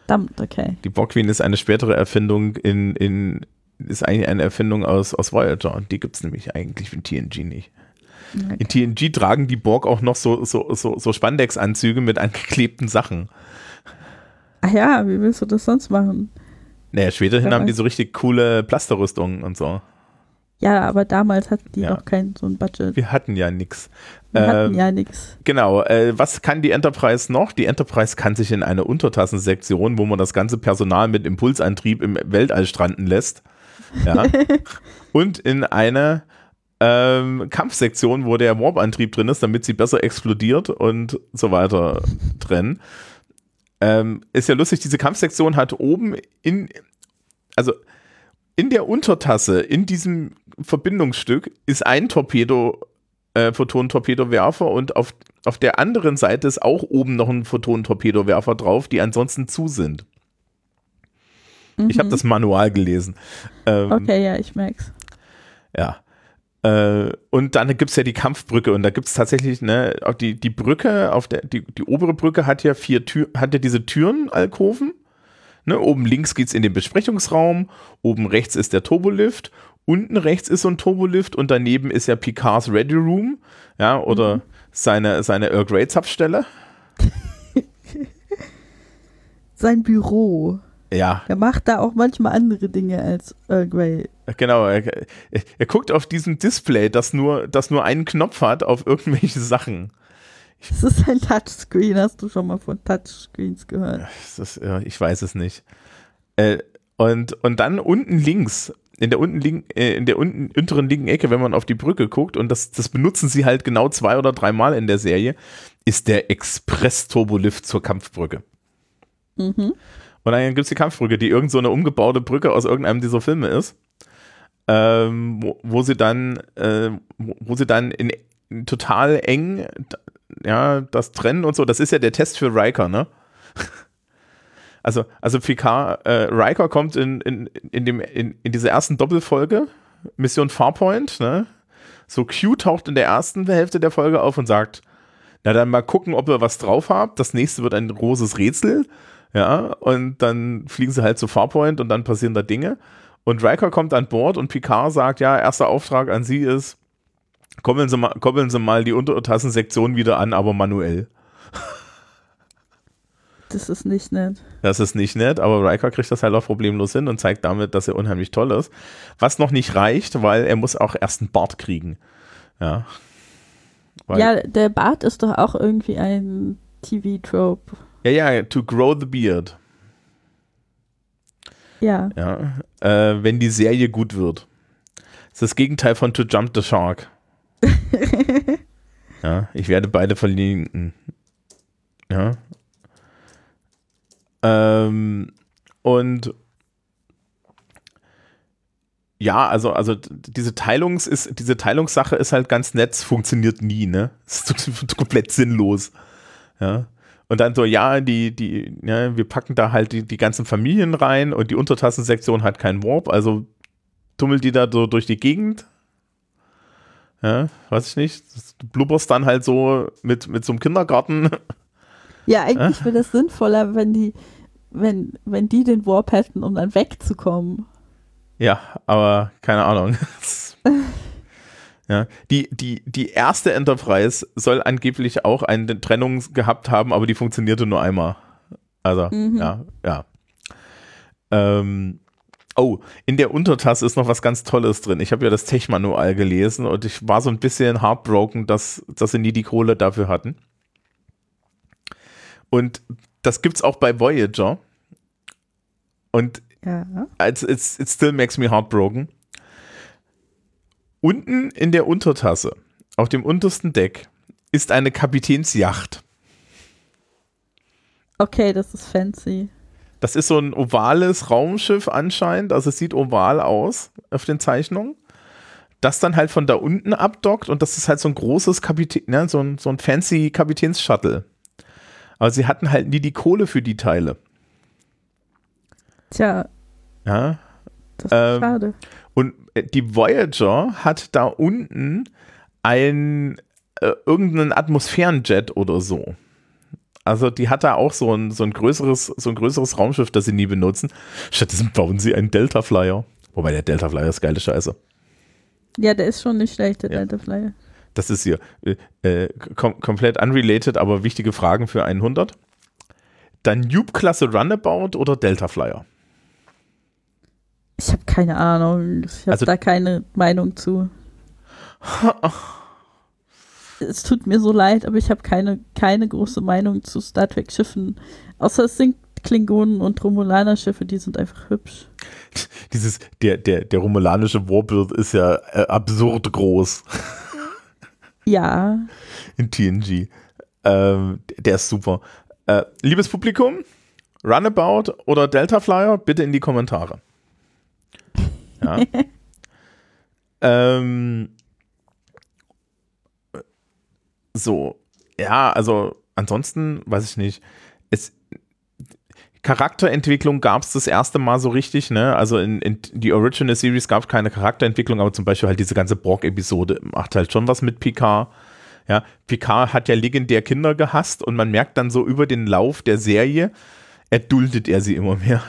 Verdammt, okay. Die Borg Queen ist eine spätere Erfindung in, in ist eigentlich eine Erfindung aus, aus Voyager. Die gibt es nämlich eigentlich in TNG nicht. okay. In TNG tragen die Borg auch noch so, so, so, so Spandex-Anzüge mit angeklebten Sachen. Ach ja, wie willst du das sonst machen? Naja, späterhin Ja. haben die so richtig coole Plasterrüstungen und so. Ja, aber damals hatten die Ja. noch kein so ein Budget. Wir hatten ja nichts. Wir hatten Ähm, ja nichts. Genau, äh, was kann die Enterprise noch? Die Enterprise kann sich in eine Untertassensektion, wo man das ganze Personal mit Impulsantrieb im Weltall stranden lässt. Ja. Und in eine ähm, Kampfsektion, wo der Warp-Antrieb drin ist, damit sie besser explodiert und so weiter drin. Ähm, ist ja lustig, diese Kampfsektion hat oben in, also in der Untertasse, in diesem Verbindungsstück, ist ein Torpedo, äh, Photon-Torpedowerfer und auf, auf der anderen Seite ist auch oben noch ein Photon-Torpedowerfer drauf, die ansonsten zu sind. Ich habe Mhm. das Manual gelesen. Ähm, Okay, ja, ich merk's. Ja. Äh, und dann gibt es ja die Kampfbrücke und da gibt es tatsächlich, ne, auch die, die Brücke, auf der, die, die obere Brücke hat ja vier Tür, hat ja diese Türen-Alkoven. Ne, oben links geht es in den Besprechungsraum, oben rechts ist der Turbolift, unten rechts ist so ein Turbolift und daneben ist ja Picards Ready Room, ja, oder seine, seine Earl Grey Zapfstelle. Sein Büro. Ja, Er macht da auch manchmal andere Dinge als Earl Grey. genau. Er, er, er guckt auf diesem Display, das nur, das nur einen Knopf hat, auf irgendwelche Sachen. Das ist ein Touchscreen. Hast du schon mal von Touchscreens gehört? Das ist, ja, ich weiß es nicht. Äh, und, und dann unten links, in der unten link, äh, in der unten unteren linken Ecke, wenn man auf die Brücke guckt, und das, das benutzen sie halt genau zwei oder dreimal in der Serie, ist der Express-Turbolift zur Kampfbrücke. Mhm. Und dann gibt es die Kampfbrücke, die irgend so eine umgebaute Brücke aus irgendeinem dieser Filme ist, ähm, wo, wo sie dann, äh, wo, sie dann in, in total eng, ja, das trennen und so. Das ist ja der Test für Riker, ne? Also, also Picard, äh, Riker kommt in, in, in, dem, in, in dieser ersten Doppelfolge, Mission Farpoint, ne? So Q taucht in der ersten Hälfte der Folge auf und sagt, na dann mal gucken, ob ihr was drauf habt. Das nächste wird ein großes Rätsel. Ja, und dann fliegen sie halt zu Farpoint und dann passieren da Dinge. Und Riker kommt an Bord und Picard sagt, ja, erster Auftrag an sie ist, koppeln Sie mal, koppeln Sie mal die Untertassensektion wieder an, aber manuell. Das ist nicht nett. Das ist nicht nett, aber Riker kriegt das halt auch problemlos hin und zeigt damit, dass er unheimlich toll ist. Was noch nicht reicht, weil er muss auch erst einen Bart kriegen. Ja. Weil, ja, der Bart ist doch auch irgendwie ein TV-Trope. Ja, ja, to grow the beard. Ja. Ja. Äh, wenn die Serie gut wird. Das ist das Gegenteil von To Jump the Shark. ja, ich werde beide verlinken. Ja. Ähm, und ja, also, also diese Teilungs ist, diese Teilungssache ist halt ganz nett, funktioniert nie, ne? Es ist komplett sinnlos. Ja. Und dann so, ja, die, die, ja, wir packen da halt die, die ganzen Familien rein und die Untertassensektion hat keinen Warp, also tummelt die da so durch die Gegend. Ja, weiß ich nicht. Du blubberst dann halt so mit, mit so einem Kindergarten. Ja, eigentlich wäre das sinnvoller, wenn die, wenn, wenn die den Warp hätten, um dann wegzukommen. Ja, aber keine Ahnung. ja, die, die, die erste Enterprise soll angeblich auch eine Trennung gehabt haben, aber die funktionierte nur einmal. Also, Mhm. ja, ja. Ähm, oh, in der Untertasse ist noch was ganz Tolles drin. Ich habe ja das Tech-Manual gelesen und ich war so ein bisschen heartbroken, dass, dass sie nie die Kohle dafür hatten. Und das gibt's auch bei Voyager. Und Ja. it's, it still makes me heartbroken. Unten in der Untertasse, auf dem untersten Deck, ist eine Kapitänsjacht. Okay, das ist fancy. Das ist so ein ovales Raumschiff anscheinend, also es sieht oval aus auf den Zeichnungen. das dann halt von da unten abdockt und das ist halt so ein großes Kapitän, ne, so ein, so ein fancy Kapitäns-Shuttle. Aber sie hatten halt nie die Kohle für die Teile. Tja. Ja. Das ist ähm, schade. Und äh, die Voyager hat da unten ein äh, irgendeinen Atmosphärenjet oder so. Also die hat da auch so ein, so ein größeres, so ein größeres Raumschiff, das sie nie benutzen. Stattdessen bauen sie einen Delta Flyer. Wobei der Delta Flyer ist geile Scheiße. Ja, der ist schon nicht schlecht, der ja. Delta Flyer. Das ist hier äh, äh, kom komplett unrelated, aber wichtige Fragen für 100. Dann Noob-Klasse Runabout oder Delta Flyer? Ich habe keine Ahnung. Ich habe also, da keine Meinung zu. es tut mir so leid, aber ich habe keine, keine große Meinung zu Star Trek Schiffen. Außer es sind Klingonen und Romulaner Schiffe, die sind einfach hübsch. Dieses, der, der, der romulanische Warbird ist ja äh, absurd groß. Ja. In TNG. Ähm, der ist super. Äh, liebes Publikum, Runabout oder Delta Flyer, bitte in die Kommentare. Ja. ähm, so, ja, also ansonsten weiß ich nicht. Es, Charakterentwicklung gab es das erste Mal so richtig, ne? Also in, in die Original Series gab es keine Charakterentwicklung, aber zum Beispiel halt diese ganze Borg-Episode macht halt schon was mit Picard. Ja, Picard hat ja legendär Kinder gehasst und man merkt dann so über den Lauf der Serie, erduldet er sie immer mehr.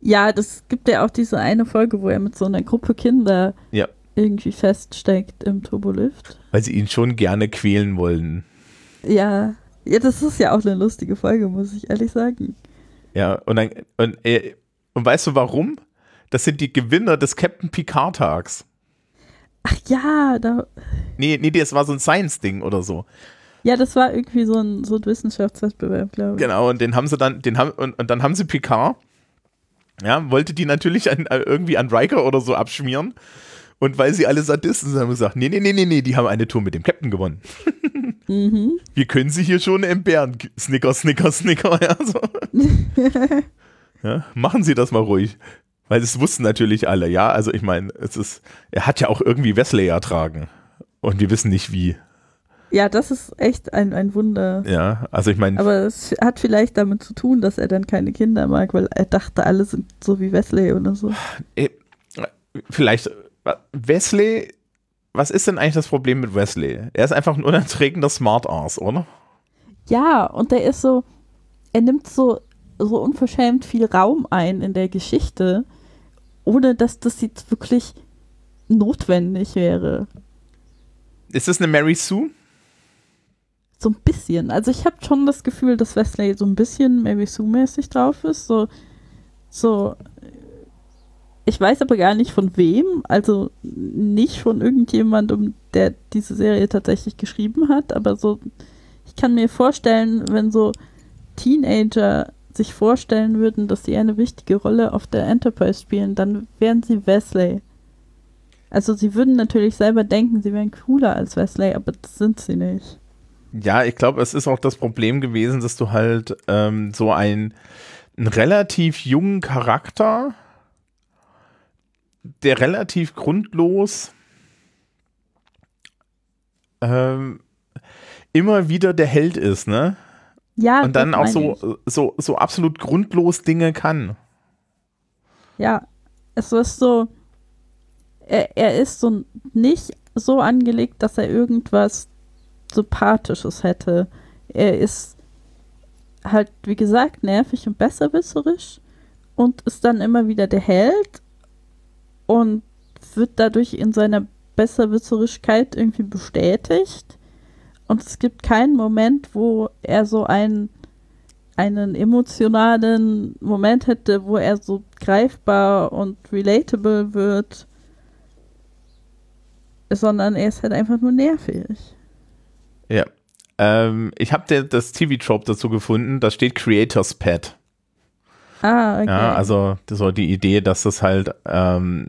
Ja, das gibt ja auch diese eine Folge, wo er mit so einer Gruppe Kinder ja. irgendwie feststeckt im Turbolift. Weil sie ihn schon gerne quälen wollen. Ja. Ja, das ist ja auch eine lustige Folge, muss ich ehrlich sagen. Ja, und, dann, und, äh, und weißt du warum? Das sind die Gewinner des Captain Picard-Tags. Ach ja, da. Nee, nee, das war so ein Science-Ding oder so. Ja, das war irgendwie so ein, so ein Wissenschaftswettbewerb, glaube ich. Genau, und den haben sie dann, den haben, und, und dann haben sie Picard, ja, wollte die natürlich an, äh, irgendwie an Riker oder so abschmieren. Und weil sie alle Sadisten sind, haben gesagt, nee, nee, nee, nee, nee, die haben eine Tour mit dem Captain gewonnen. Mhm. Wir können sie hier schon entbehren. Snicker, Snicker, Snicker. Ja, so. ja, machen Sie das mal ruhig. Weil es wussten natürlich alle, ja. Also ich meine, es ist, er hat ja auch irgendwie Wesley ertragen. Und wir wissen nicht wie. Ja, das ist echt ein, ein Wunder. Ja, also ich meine. Aber es hat vielleicht damit zu tun, dass er dann keine Kinder mag, weil er dachte, alle sind so wie Wesley oder so. Äh, vielleicht, Wesley, was ist denn eigentlich das Problem mit Wesley? Er ist einfach ein unerträgender Smartass, oder? Ja, und er ist so, er nimmt so, so unverschämt viel Raum ein in der Geschichte, ohne dass das jetzt wirklich notwendig wäre. Ist das eine Mary Sue? So ein bisschen. Also ich habe schon das Gefühl, dass Wesley so ein bisschen Mary Sue-mäßig drauf ist. So, so. Ich weiß aber gar nicht von wem. Also nicht von irgendjemandem, der diese Serie tatsächlich geschrieben hat. Aber so, ich kann mir vorstellen, wenn so Teenager sich vorstellen würden, dass sie eine wichtige Rolle auf der Enterprise spielen, dann wären sie Wesley. Also sie würden natürlich selber denken, sie wären cooler als Wesley, aber das sind sie nicht. Ja, ich glaube, es ist auch das Problem gewesen, dass du halt ähm, so ein, einen relativ jungen Charakter, der relativ grundlos ähm, immer wieder der Held ist, ne? Ja. Und dann auch so, so, so absolut grundlos Dinge kann. Ja, es ist so, er, er ist so nicht so angelegt, dass er irgendwas Sympathisches hätte. Er ist halt, wie gesagt, nervig und besserwisserisch und ist dann immer wieder der Held und wird dadurch in seiner Besserwisserigkeit irgendwie bestätigt. Und es gibt keinen Moment, wo er so einen, einen emotionalen Moment hätte, wo er so greifbar und relatable wird, sondern er ist halt einfach nur nervig. Ja. Ähm, ich habe das TV-Trope dazu gefunden, da steht Creators Pet. Ah, okay. Ja, also so die Idee, dass das halt ähm,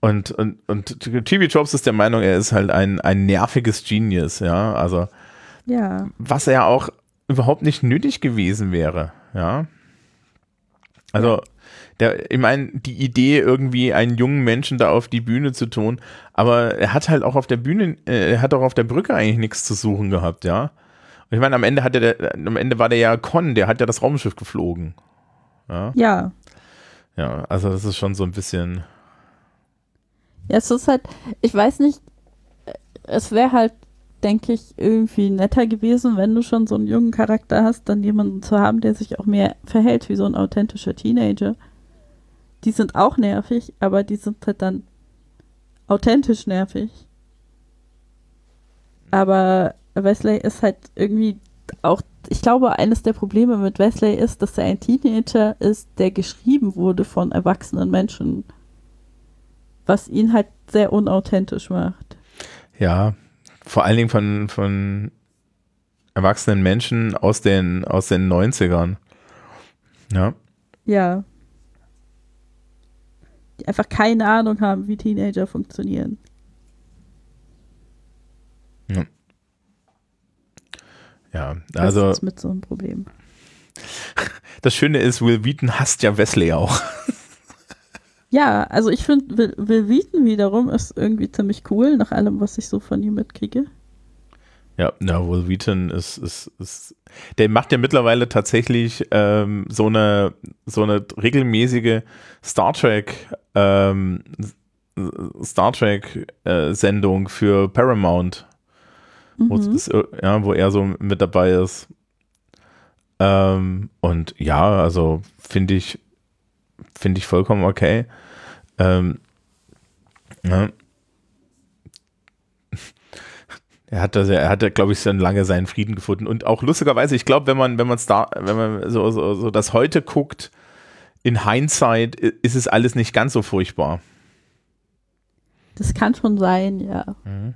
und, und, und TV Jobs ist der Meinung, er ist halt ein, ein nerviges Genius, ja. Also ja. was ja auch überhaupt nicht nötig gewesen wäre, ja. Also der, ich meine, die Idee, irgendwie einen jungen Menschen da auf die Bühne zu tun, aber er hat halt auch auf der Bühne, äh, er hat auch auf der Brücke eigentlich nichts zu suchen gehabt, ja. Und ich meine, am Ende hatte der, am Ende war der ja Con, der hat ja das Raumschiff geflogen. Ja. Ja. Ja, also das ist schon so ein bisschen. Ja, es ist halt, ich weiß nicht, es wäre halt, denke ich, irgendwie netter gewesen, wenn du schon so einen jungen Charakter hast, dann jemanden zu haben, der sich auch mehr verhält wie so ein authentischer Teenager. Die sind auch nervig, aber die sind halt dann authentisch nervig. Aber Wesley ist halt irgendwie auch, ich glaube, eines der Probleme mit Wesley ist, dass er ein Teenager ist, der geschrieben wurde von erwachsenen Menschen. Was ihn halt sehr unauthentisch macht. Ja, vor allen Dingen von, von erwachsenen Menschen aus den, aus den 90ern. Ja. Ja. Die einfach keine Ahnung haben, wie Teenager funktionieren. Ja, ja Das also ist mit so einem Problem. das Schöne ist, Will Wheaton hasst ja Wesley auch. Ja, also ich finde, Will, Will Wheaton wiederum ist irgendwie ziemlich cool, nach allem, was ich so von ihm mitkriege. Ja, na, Will Wheaton ist, ist, ist, der macht ja mittlerweile tatsächlich ähm, so eine so eine regelmäßige Star Trek ähm, Star Trek äh, Sendung für Paramount, wo, Mhm. es- ja, wo er so mit dabei ist. Ähm, und ja, also finde ich finde ich vollkommen okay. Ähm, ja. Er hat das, er hatte, glaube ich, schon lange seinen Frieden gefunden. Und auch lustigerweise, ich glaube, wenn man, wenn man Star, wenn man so, so, so das heute guckt, in Hindsight ist es alles nicht ganz so furchtbar. Das kann schon sein, ja. Mhm.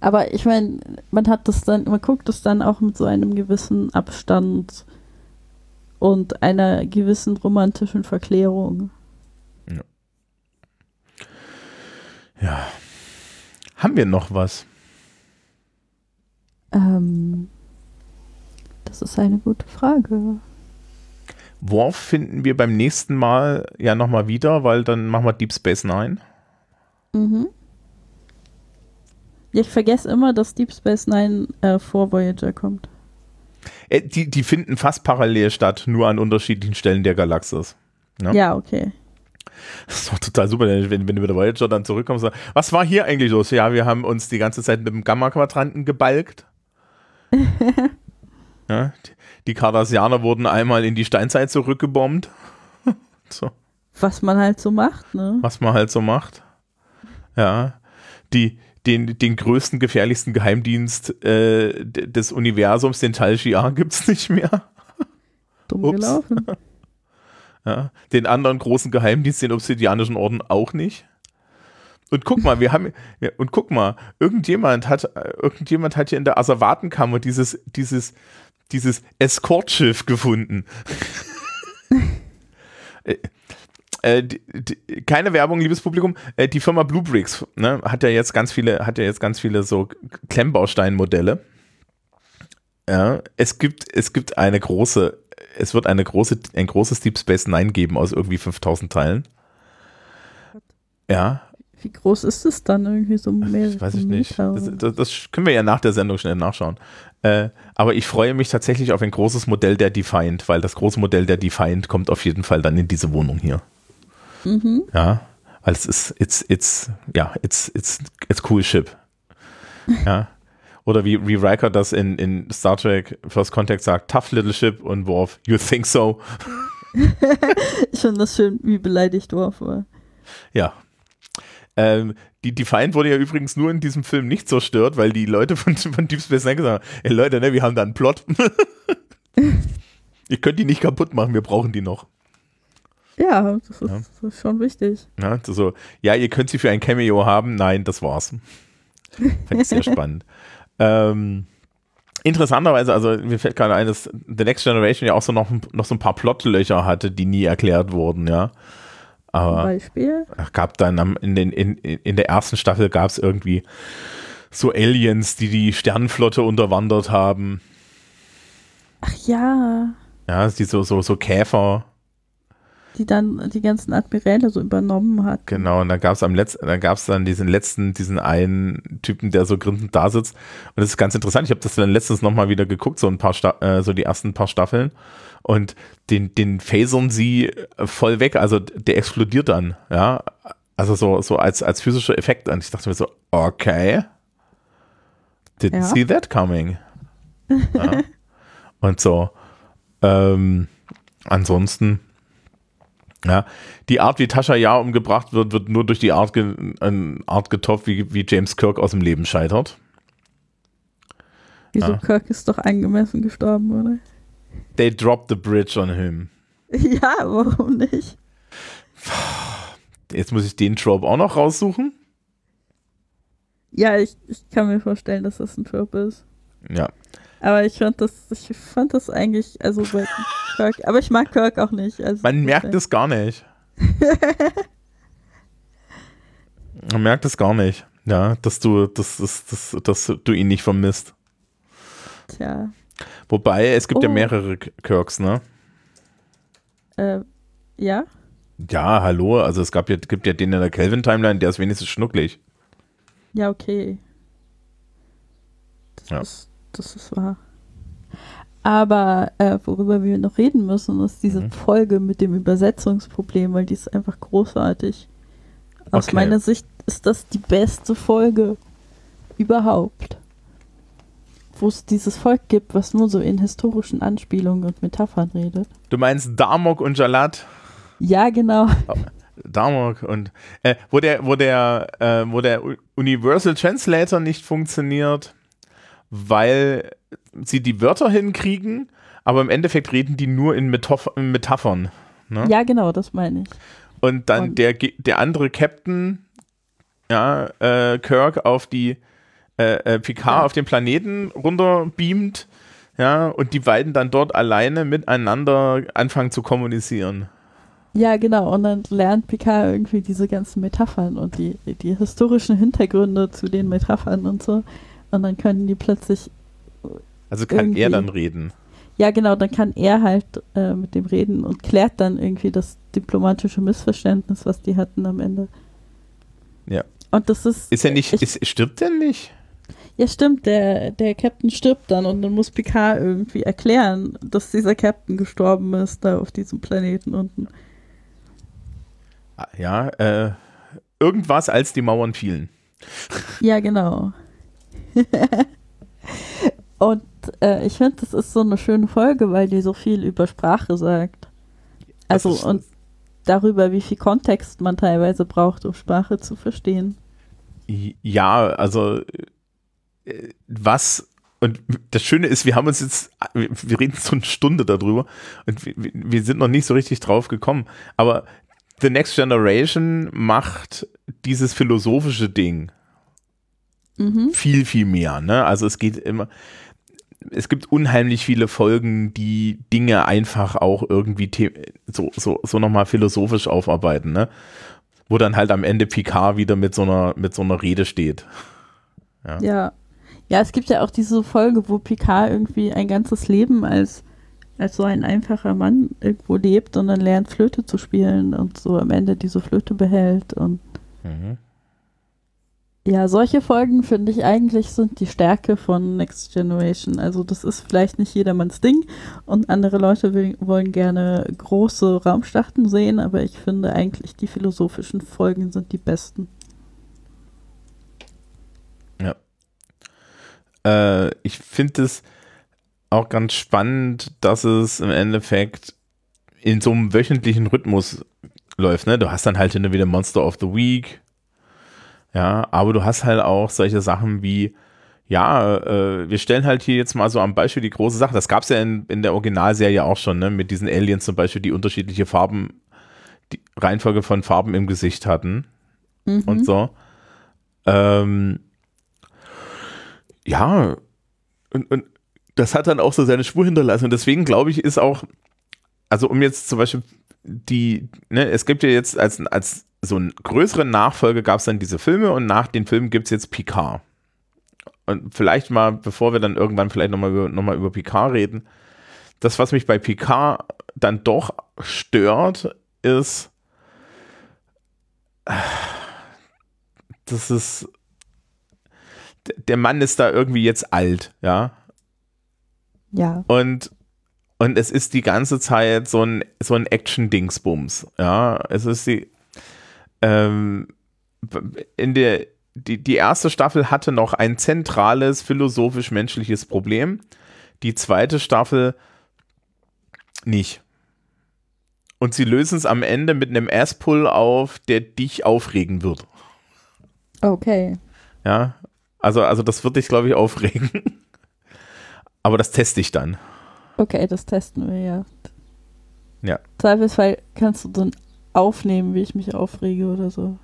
Aber ich meine, man hat das dann, man guckt es dann auch mit so einem gewissen Abstand und einer gewissen romantischen Verklärung. Ja. Haben wir noch was? Ähm, das ist eine gute Frage. Worf finden wir beim nächsten Mal ja nochmal wieder, weil dann machen wir Deep Space Nine. Mhm. Ja, ich vergesse immer, dass Deep Space Nine äh, vor Voyager kommt. Äh, die, die finden fast parallel statt, nur an unterschiedlichen Stellen der Galaxis. Ja. Ja, okay. Das ist doch total super, wenn, wenn du mit der Voyager dann zurückkommst. Was war hier eigentlich los? Ja, wir haben uns die ganze Zeit mit dem Gamma-Quadranten gebalgt. ja, die, Cardassianer wurden einmal in die Steinzeit zurückgebombt. so, Was man halt so macht, ne? was man halt so macht. Ja, die, den, den größten, gefährlichsten Geheimdienst äh, des Universums, den Tal Shiar, gibt es nicht mehr. Dumm Ups. gelaufen. Ja, den anderen großen Geheimdienst, den Obsidianischen Orden, auch nicht. Und guck mal, wir haben, ja, und guck mal, irgendjemand hat, irgendjemand hat hier in der Asservatenkammer dieses, dieses, dieses Eskortschiff gefunden. Äh, äh, die, die, keine Werbung, liebes Publikum. Äh, die Firma Bluebricks ne, hat ja jetzt ganz viele, hat ja jetzt ganz viele so Klemmbausteinmodelle. Ja, es gibt, es gibt eine große, es wird eine große, ein großes Deep Space Nine geben aus irgendwie 5000 Teilen. Ja, Wie groß ist es dann irgendwie so mehr? das weiß ich nicht. Das, das, das können wir ja nach der Sendung schnell nachschauen. Äh, aber ich freue mich tatsächlich auf ein großes Modell der Defiant, weil das große Modell der Defiant kommt auf jeden Fall dann in diese Wohnung hier. Mhm. Ja, weil es ist, it's, it's, ja, it's, it's, it's cool ship. Ja. Oder wie, wie Riker das in, in Star Trek First Contact sagt, tough little ship und Worf, you think so? Ich finde das schön, wie beleidigt Worf war. Ja. Ähm, die Defiant wurde ja übrigens nur in diesem Film nicht zerstört, weil die Leute von, von Deep Space Nine gesagt haben, ey Leute, ne, wir haben da einen Plot. Ihr könnt die nicht kaputt machen, wir brauchen die noch. Ja, das ist, Ja. Das ist schon wichtig. Ja, so, so, ja, ihr könnt sie für ein Cameo haben. Nein, das war's. Fand ich sehr spannend. Ähm, interessanterweise, also mir fällt gerade ein, dass The Next Generation ja auch so noch, noch so ein paar Plotlöcher hatte, die nie erklärt wurden, ja. Aber Beispiel. es gab dann am, in, den, in, in der ersten Staffel gab es irgendwie so Aliens, die die Sternenflotte unterwandert haben. Ach ja. Ja, die so, so, so Käfer. die dann die ganzen Admiräle so übernommen hat. Genau, und dann gab es am letzten, dann gab es dann diesen letzten, diesen einen Typen, der so grinsend da sitzt. Und das ist ganz interessant. Ich habe das dann letztens nochmal wieder geguckt, so ein paar, Sta äh, so die ersten paar Staffeln. Und den, den phasern sie voll weg. Also der explodiert dann, ja. Also so, so als, als physischer Effekt. Und ich dachte mir so, okay. Didn't ja. see that coming. Ja. Und so. Ähm, ansonsten ja, die Art, wie Tascha Ja umgebracht wird, wird nur durch die Art, ge Art getoppt, wie, wie James Kirk aus dem Leben scheitert. Wieso ja. Kirk ist doch angemessen gestorben, oder? They dropped the bridge on him. Ja, warum nicht? Jetzt muss ich den Trope auch noch raussuchen. Ja, ich, ich kann mir vorstellen, dass das ein Trope ist. Ja. Aber ich fand das, ich fand das eigentlich, also bei Kirk, aber ich mag Kirk auch nicht. Also Man merkt es gar nicht. Man merkt es gar nicht, ja, dass du, dass, dass, dass, dass du ihn nicht vermisst. Tja. Wobei, es gibt oh. ja mehrere Kirks, ne? Äh, ja? Ja, hallo, also es gab ja, gibt ja den in der Kelvin-Timeline, der ist wenigstens schnucklig. Ja, okay. Das ja. ist das ist wahr. Aber äh, worüber wir noch reden müssen, ist diese mhm. Folge mit dem Übersetzungsproblem, weil die ist einfach großartig. Aus okay. meiner Sicht ist das die beste Folge überhaupt. Wo es dieses Volk gibt, was nur so in historischen Anspielungen und Metaphern redet. Du meinst Damok und Jalat? Ja, genau. Oh, Damok und äh, wo der, wo der, äh, wo der Universal Translator nicht funktioniert weil sie die Wörter hinkriegen, aber im Endeffekt reden die nur in, Metaph in Metaphern. Ne? Ja, genau, das meine ich. Und dann Und der, der andere Captain, ja, äh, Kirk auf die äh, äh, Picard ja. auf den Planeten runterbeamt, ja, und die beiden dann dort alleine miteinander anfangen zu kommunizieren. Ja, genau. Und dann lernt Picard irgendwie diese ganzen Metaphern und die, die historischen Hintergründe zu den Metaphern und so. Und dann können die plötzlich. Also kann er dann reden. Ja, genau, dann kann er halt äh, mit dem reden und klärt dann irgendwie das diplomatische Missverständnis, was die hatten am Ende. Ja. Und das ist. Ist er nicht, ich, ist, stirbt er nicht? Ja, stimmt, der, der Captain stirbt dann und dann muss Picard irgendwie erklären, dass dieser Captain gestorben ist, da auf diesem Planeten unten. Ah, ja, äh, irgendwas als die Mauern fielen. Ja, genau. und äh, ich finde, das ist so eine schöne Folge, weil die so viel über Sprache sagt. Also und darüber, wie viel Kontext man teilweise braucht, um Sprache zu verstehen. Ja, also was und das Schöne ist, wir haben uns jetzt, wir reden so eine Stunde darüber und wir, wir sind noch nicht so richtig drauf gekommen. Aber The Next Generation macht dieses philosophische Ding Mhm. Viel, viel mehr. Ne? Also es geht immer, es gibt unheimlich viele Folgen, die Dinge einfach auch irgendwie so, so, so nochmal philosophisch aufarbeiten, ne? Wo dann halt am Ende Picard wieder mit so einer, mit so einer Rede steht. Ja. ja. Ja, es gibt ja auch diese Folge, wo Picard irgendwie ein ganzes Leben als, als so ein einfacher Mann irgendwo lebt und dann lernt Flöte zu spielen und so am Ende diese Flöte behält und mhm. Ja, solche Folgen finde ich eigentlich sind die Stärke von Next Generation. Also das ist vielleicht nicht jedermanns Ding und andere Leute will, wollen gerne große Raumschlachten sehen, aber ich finde eigentlich die philosophischen Folgen sind die besten. Äh, ich finde es auch ganz spannend, dass es im Endeffekt in so einem wöchentlichen Rhythmus läuft. Ne? Du hast dann halt wieder Monster of the Week ja, aber du hast halt auch solche Sachen wie, ja, äh, wir stellen halt hier jetzt mal so am Beispiel die große Sache. Das gab es ja in, in der Originalserie auch schon, ne? mit diesen Aliens zum Beispiel, die unterschiedliche Farben, die Reihenfolge von Farben im Gesicht hatten mhm. und so. Ähm, ja, und, und das hat dann auch so seine Spur hinterlassen. Und deswegen glaube ich, ist auch, also um jetzt zum Beispiel die, ne, es gibt ja jetzt als, als so eine größere Nachfolge gab es dann diese Filme und nach den Filmen gibt es jetzt Picard. Und vielleicht mal, bevor wir dann irgendwann vielleicht nochmal über, noch über Picard reden, das, was mich bei Picard dann doch stört, ist, das ist, der Mann ist da irgendwie jetzt alt, ja. Ja. Und, und es ist die ganze Zeit so ein, so ein Action-Dingsbums, ja. Es ist die, ähm, in der, die, die erste Staffel hatte noch ein zentrales philosophisch-menschliches Problem. Die zweite Staffel nicht. Und sie lösen es am Ende mit einem Ass-Pull auf, der dich aufregen wird. Okay. Ja, also, also das wird dich, glaube ich, aufregen. Aber das teste ich dann. Okay, das testen wir ja. Ja. Zweifelsfall kannst du dann aufnehmen, wie ich mich aufrege oder so.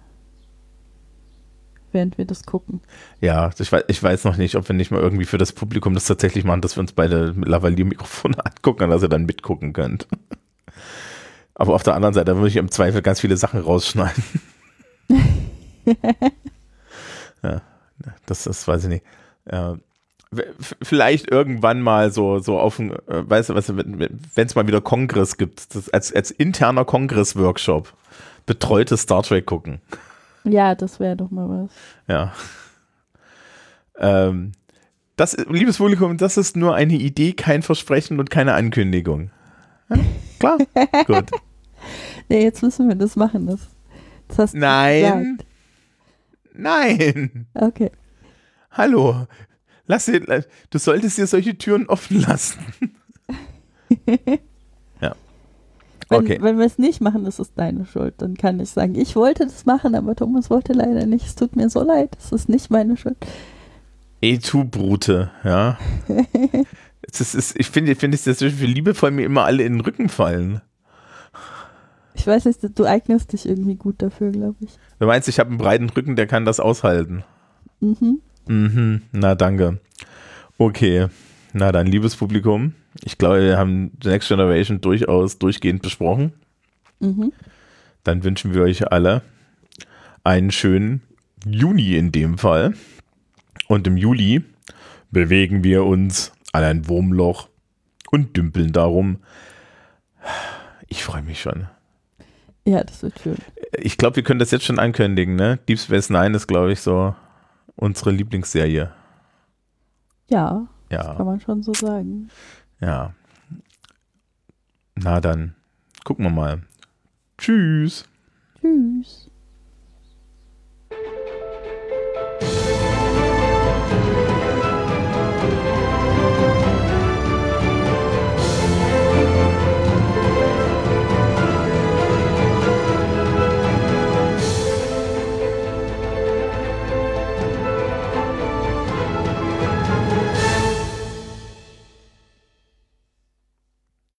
Während wir das gucken. Ja, ich weiß, ich weiß noch nicht, ob wir nicht mal irgendwie für das Publikum das tatsächlich machen, dass wir uns beide Lavalier-Mikrofone angucken, dass ihr dann mitgucken könnt. Aber auf der anderen Seite würde ich im Zweifel ganz viele Sachen rausschneiden. ja, das, das weiß ich nicht. Ja, vielleicht irgendwann mal so, so auf ein, äh, weißt du, weißt du wenn es mal wieder Kongress gibt, das als, als interner Kongress-Workshop, betreutes Star Trek gucken. Ja, das wäre doch mal was. Ja. Ähm, das, liebes Publikum, das ist nur eine Idee, kein Versprechen und keine Ankündigung. Ja, klar? Gut. Nee, jetzt müssen wir das machen. Das, das hast du Nein. gesagt. Nein. Okay. Hallo. Lass dir, du solltest dir solche Türen offen lassen. ja. Wenn, Okay. wenn wir es nicht machen, ist es deine Schuld. Dann kann ich sagen, ich wollte das machen, aber Thomas wollte leider nicht. Es tut mir so leid. Es ist nicht meine Schuld. Ey, tu Brute, ja. Das ist, ich finde, ich finde es das für liebevoll mir immer alle in den Rücken fallen. Ich weiß nicht, du eignest dich irgendwie gut dafür, glaube ich. Du meinst, ich habe einen breiten Rücken, der kann das aushalten. Mhm. Mhm, na danke. Okay, na dann, liebes Publikum, ich glaube, wir haben The Next Generation durchaus durchgehend besprochen. Mhm. Dann wünschen wir euch alle einen schönen Juni in dem Fall. Und im Juli bewegen wir uns an ein Wurmloch und dümpeln darum. Ich freue mich schon. Ja, das wird schön. Ich glaube, wir können das jetzt schon ankündigen, ne? Deep Space Nine ist, glaube ich, so unsere Lieblingsserie. Ja, Ja. kann man schon so sagen. Ja. Na dann, gucken wir mal. Tschüss. Tschüss.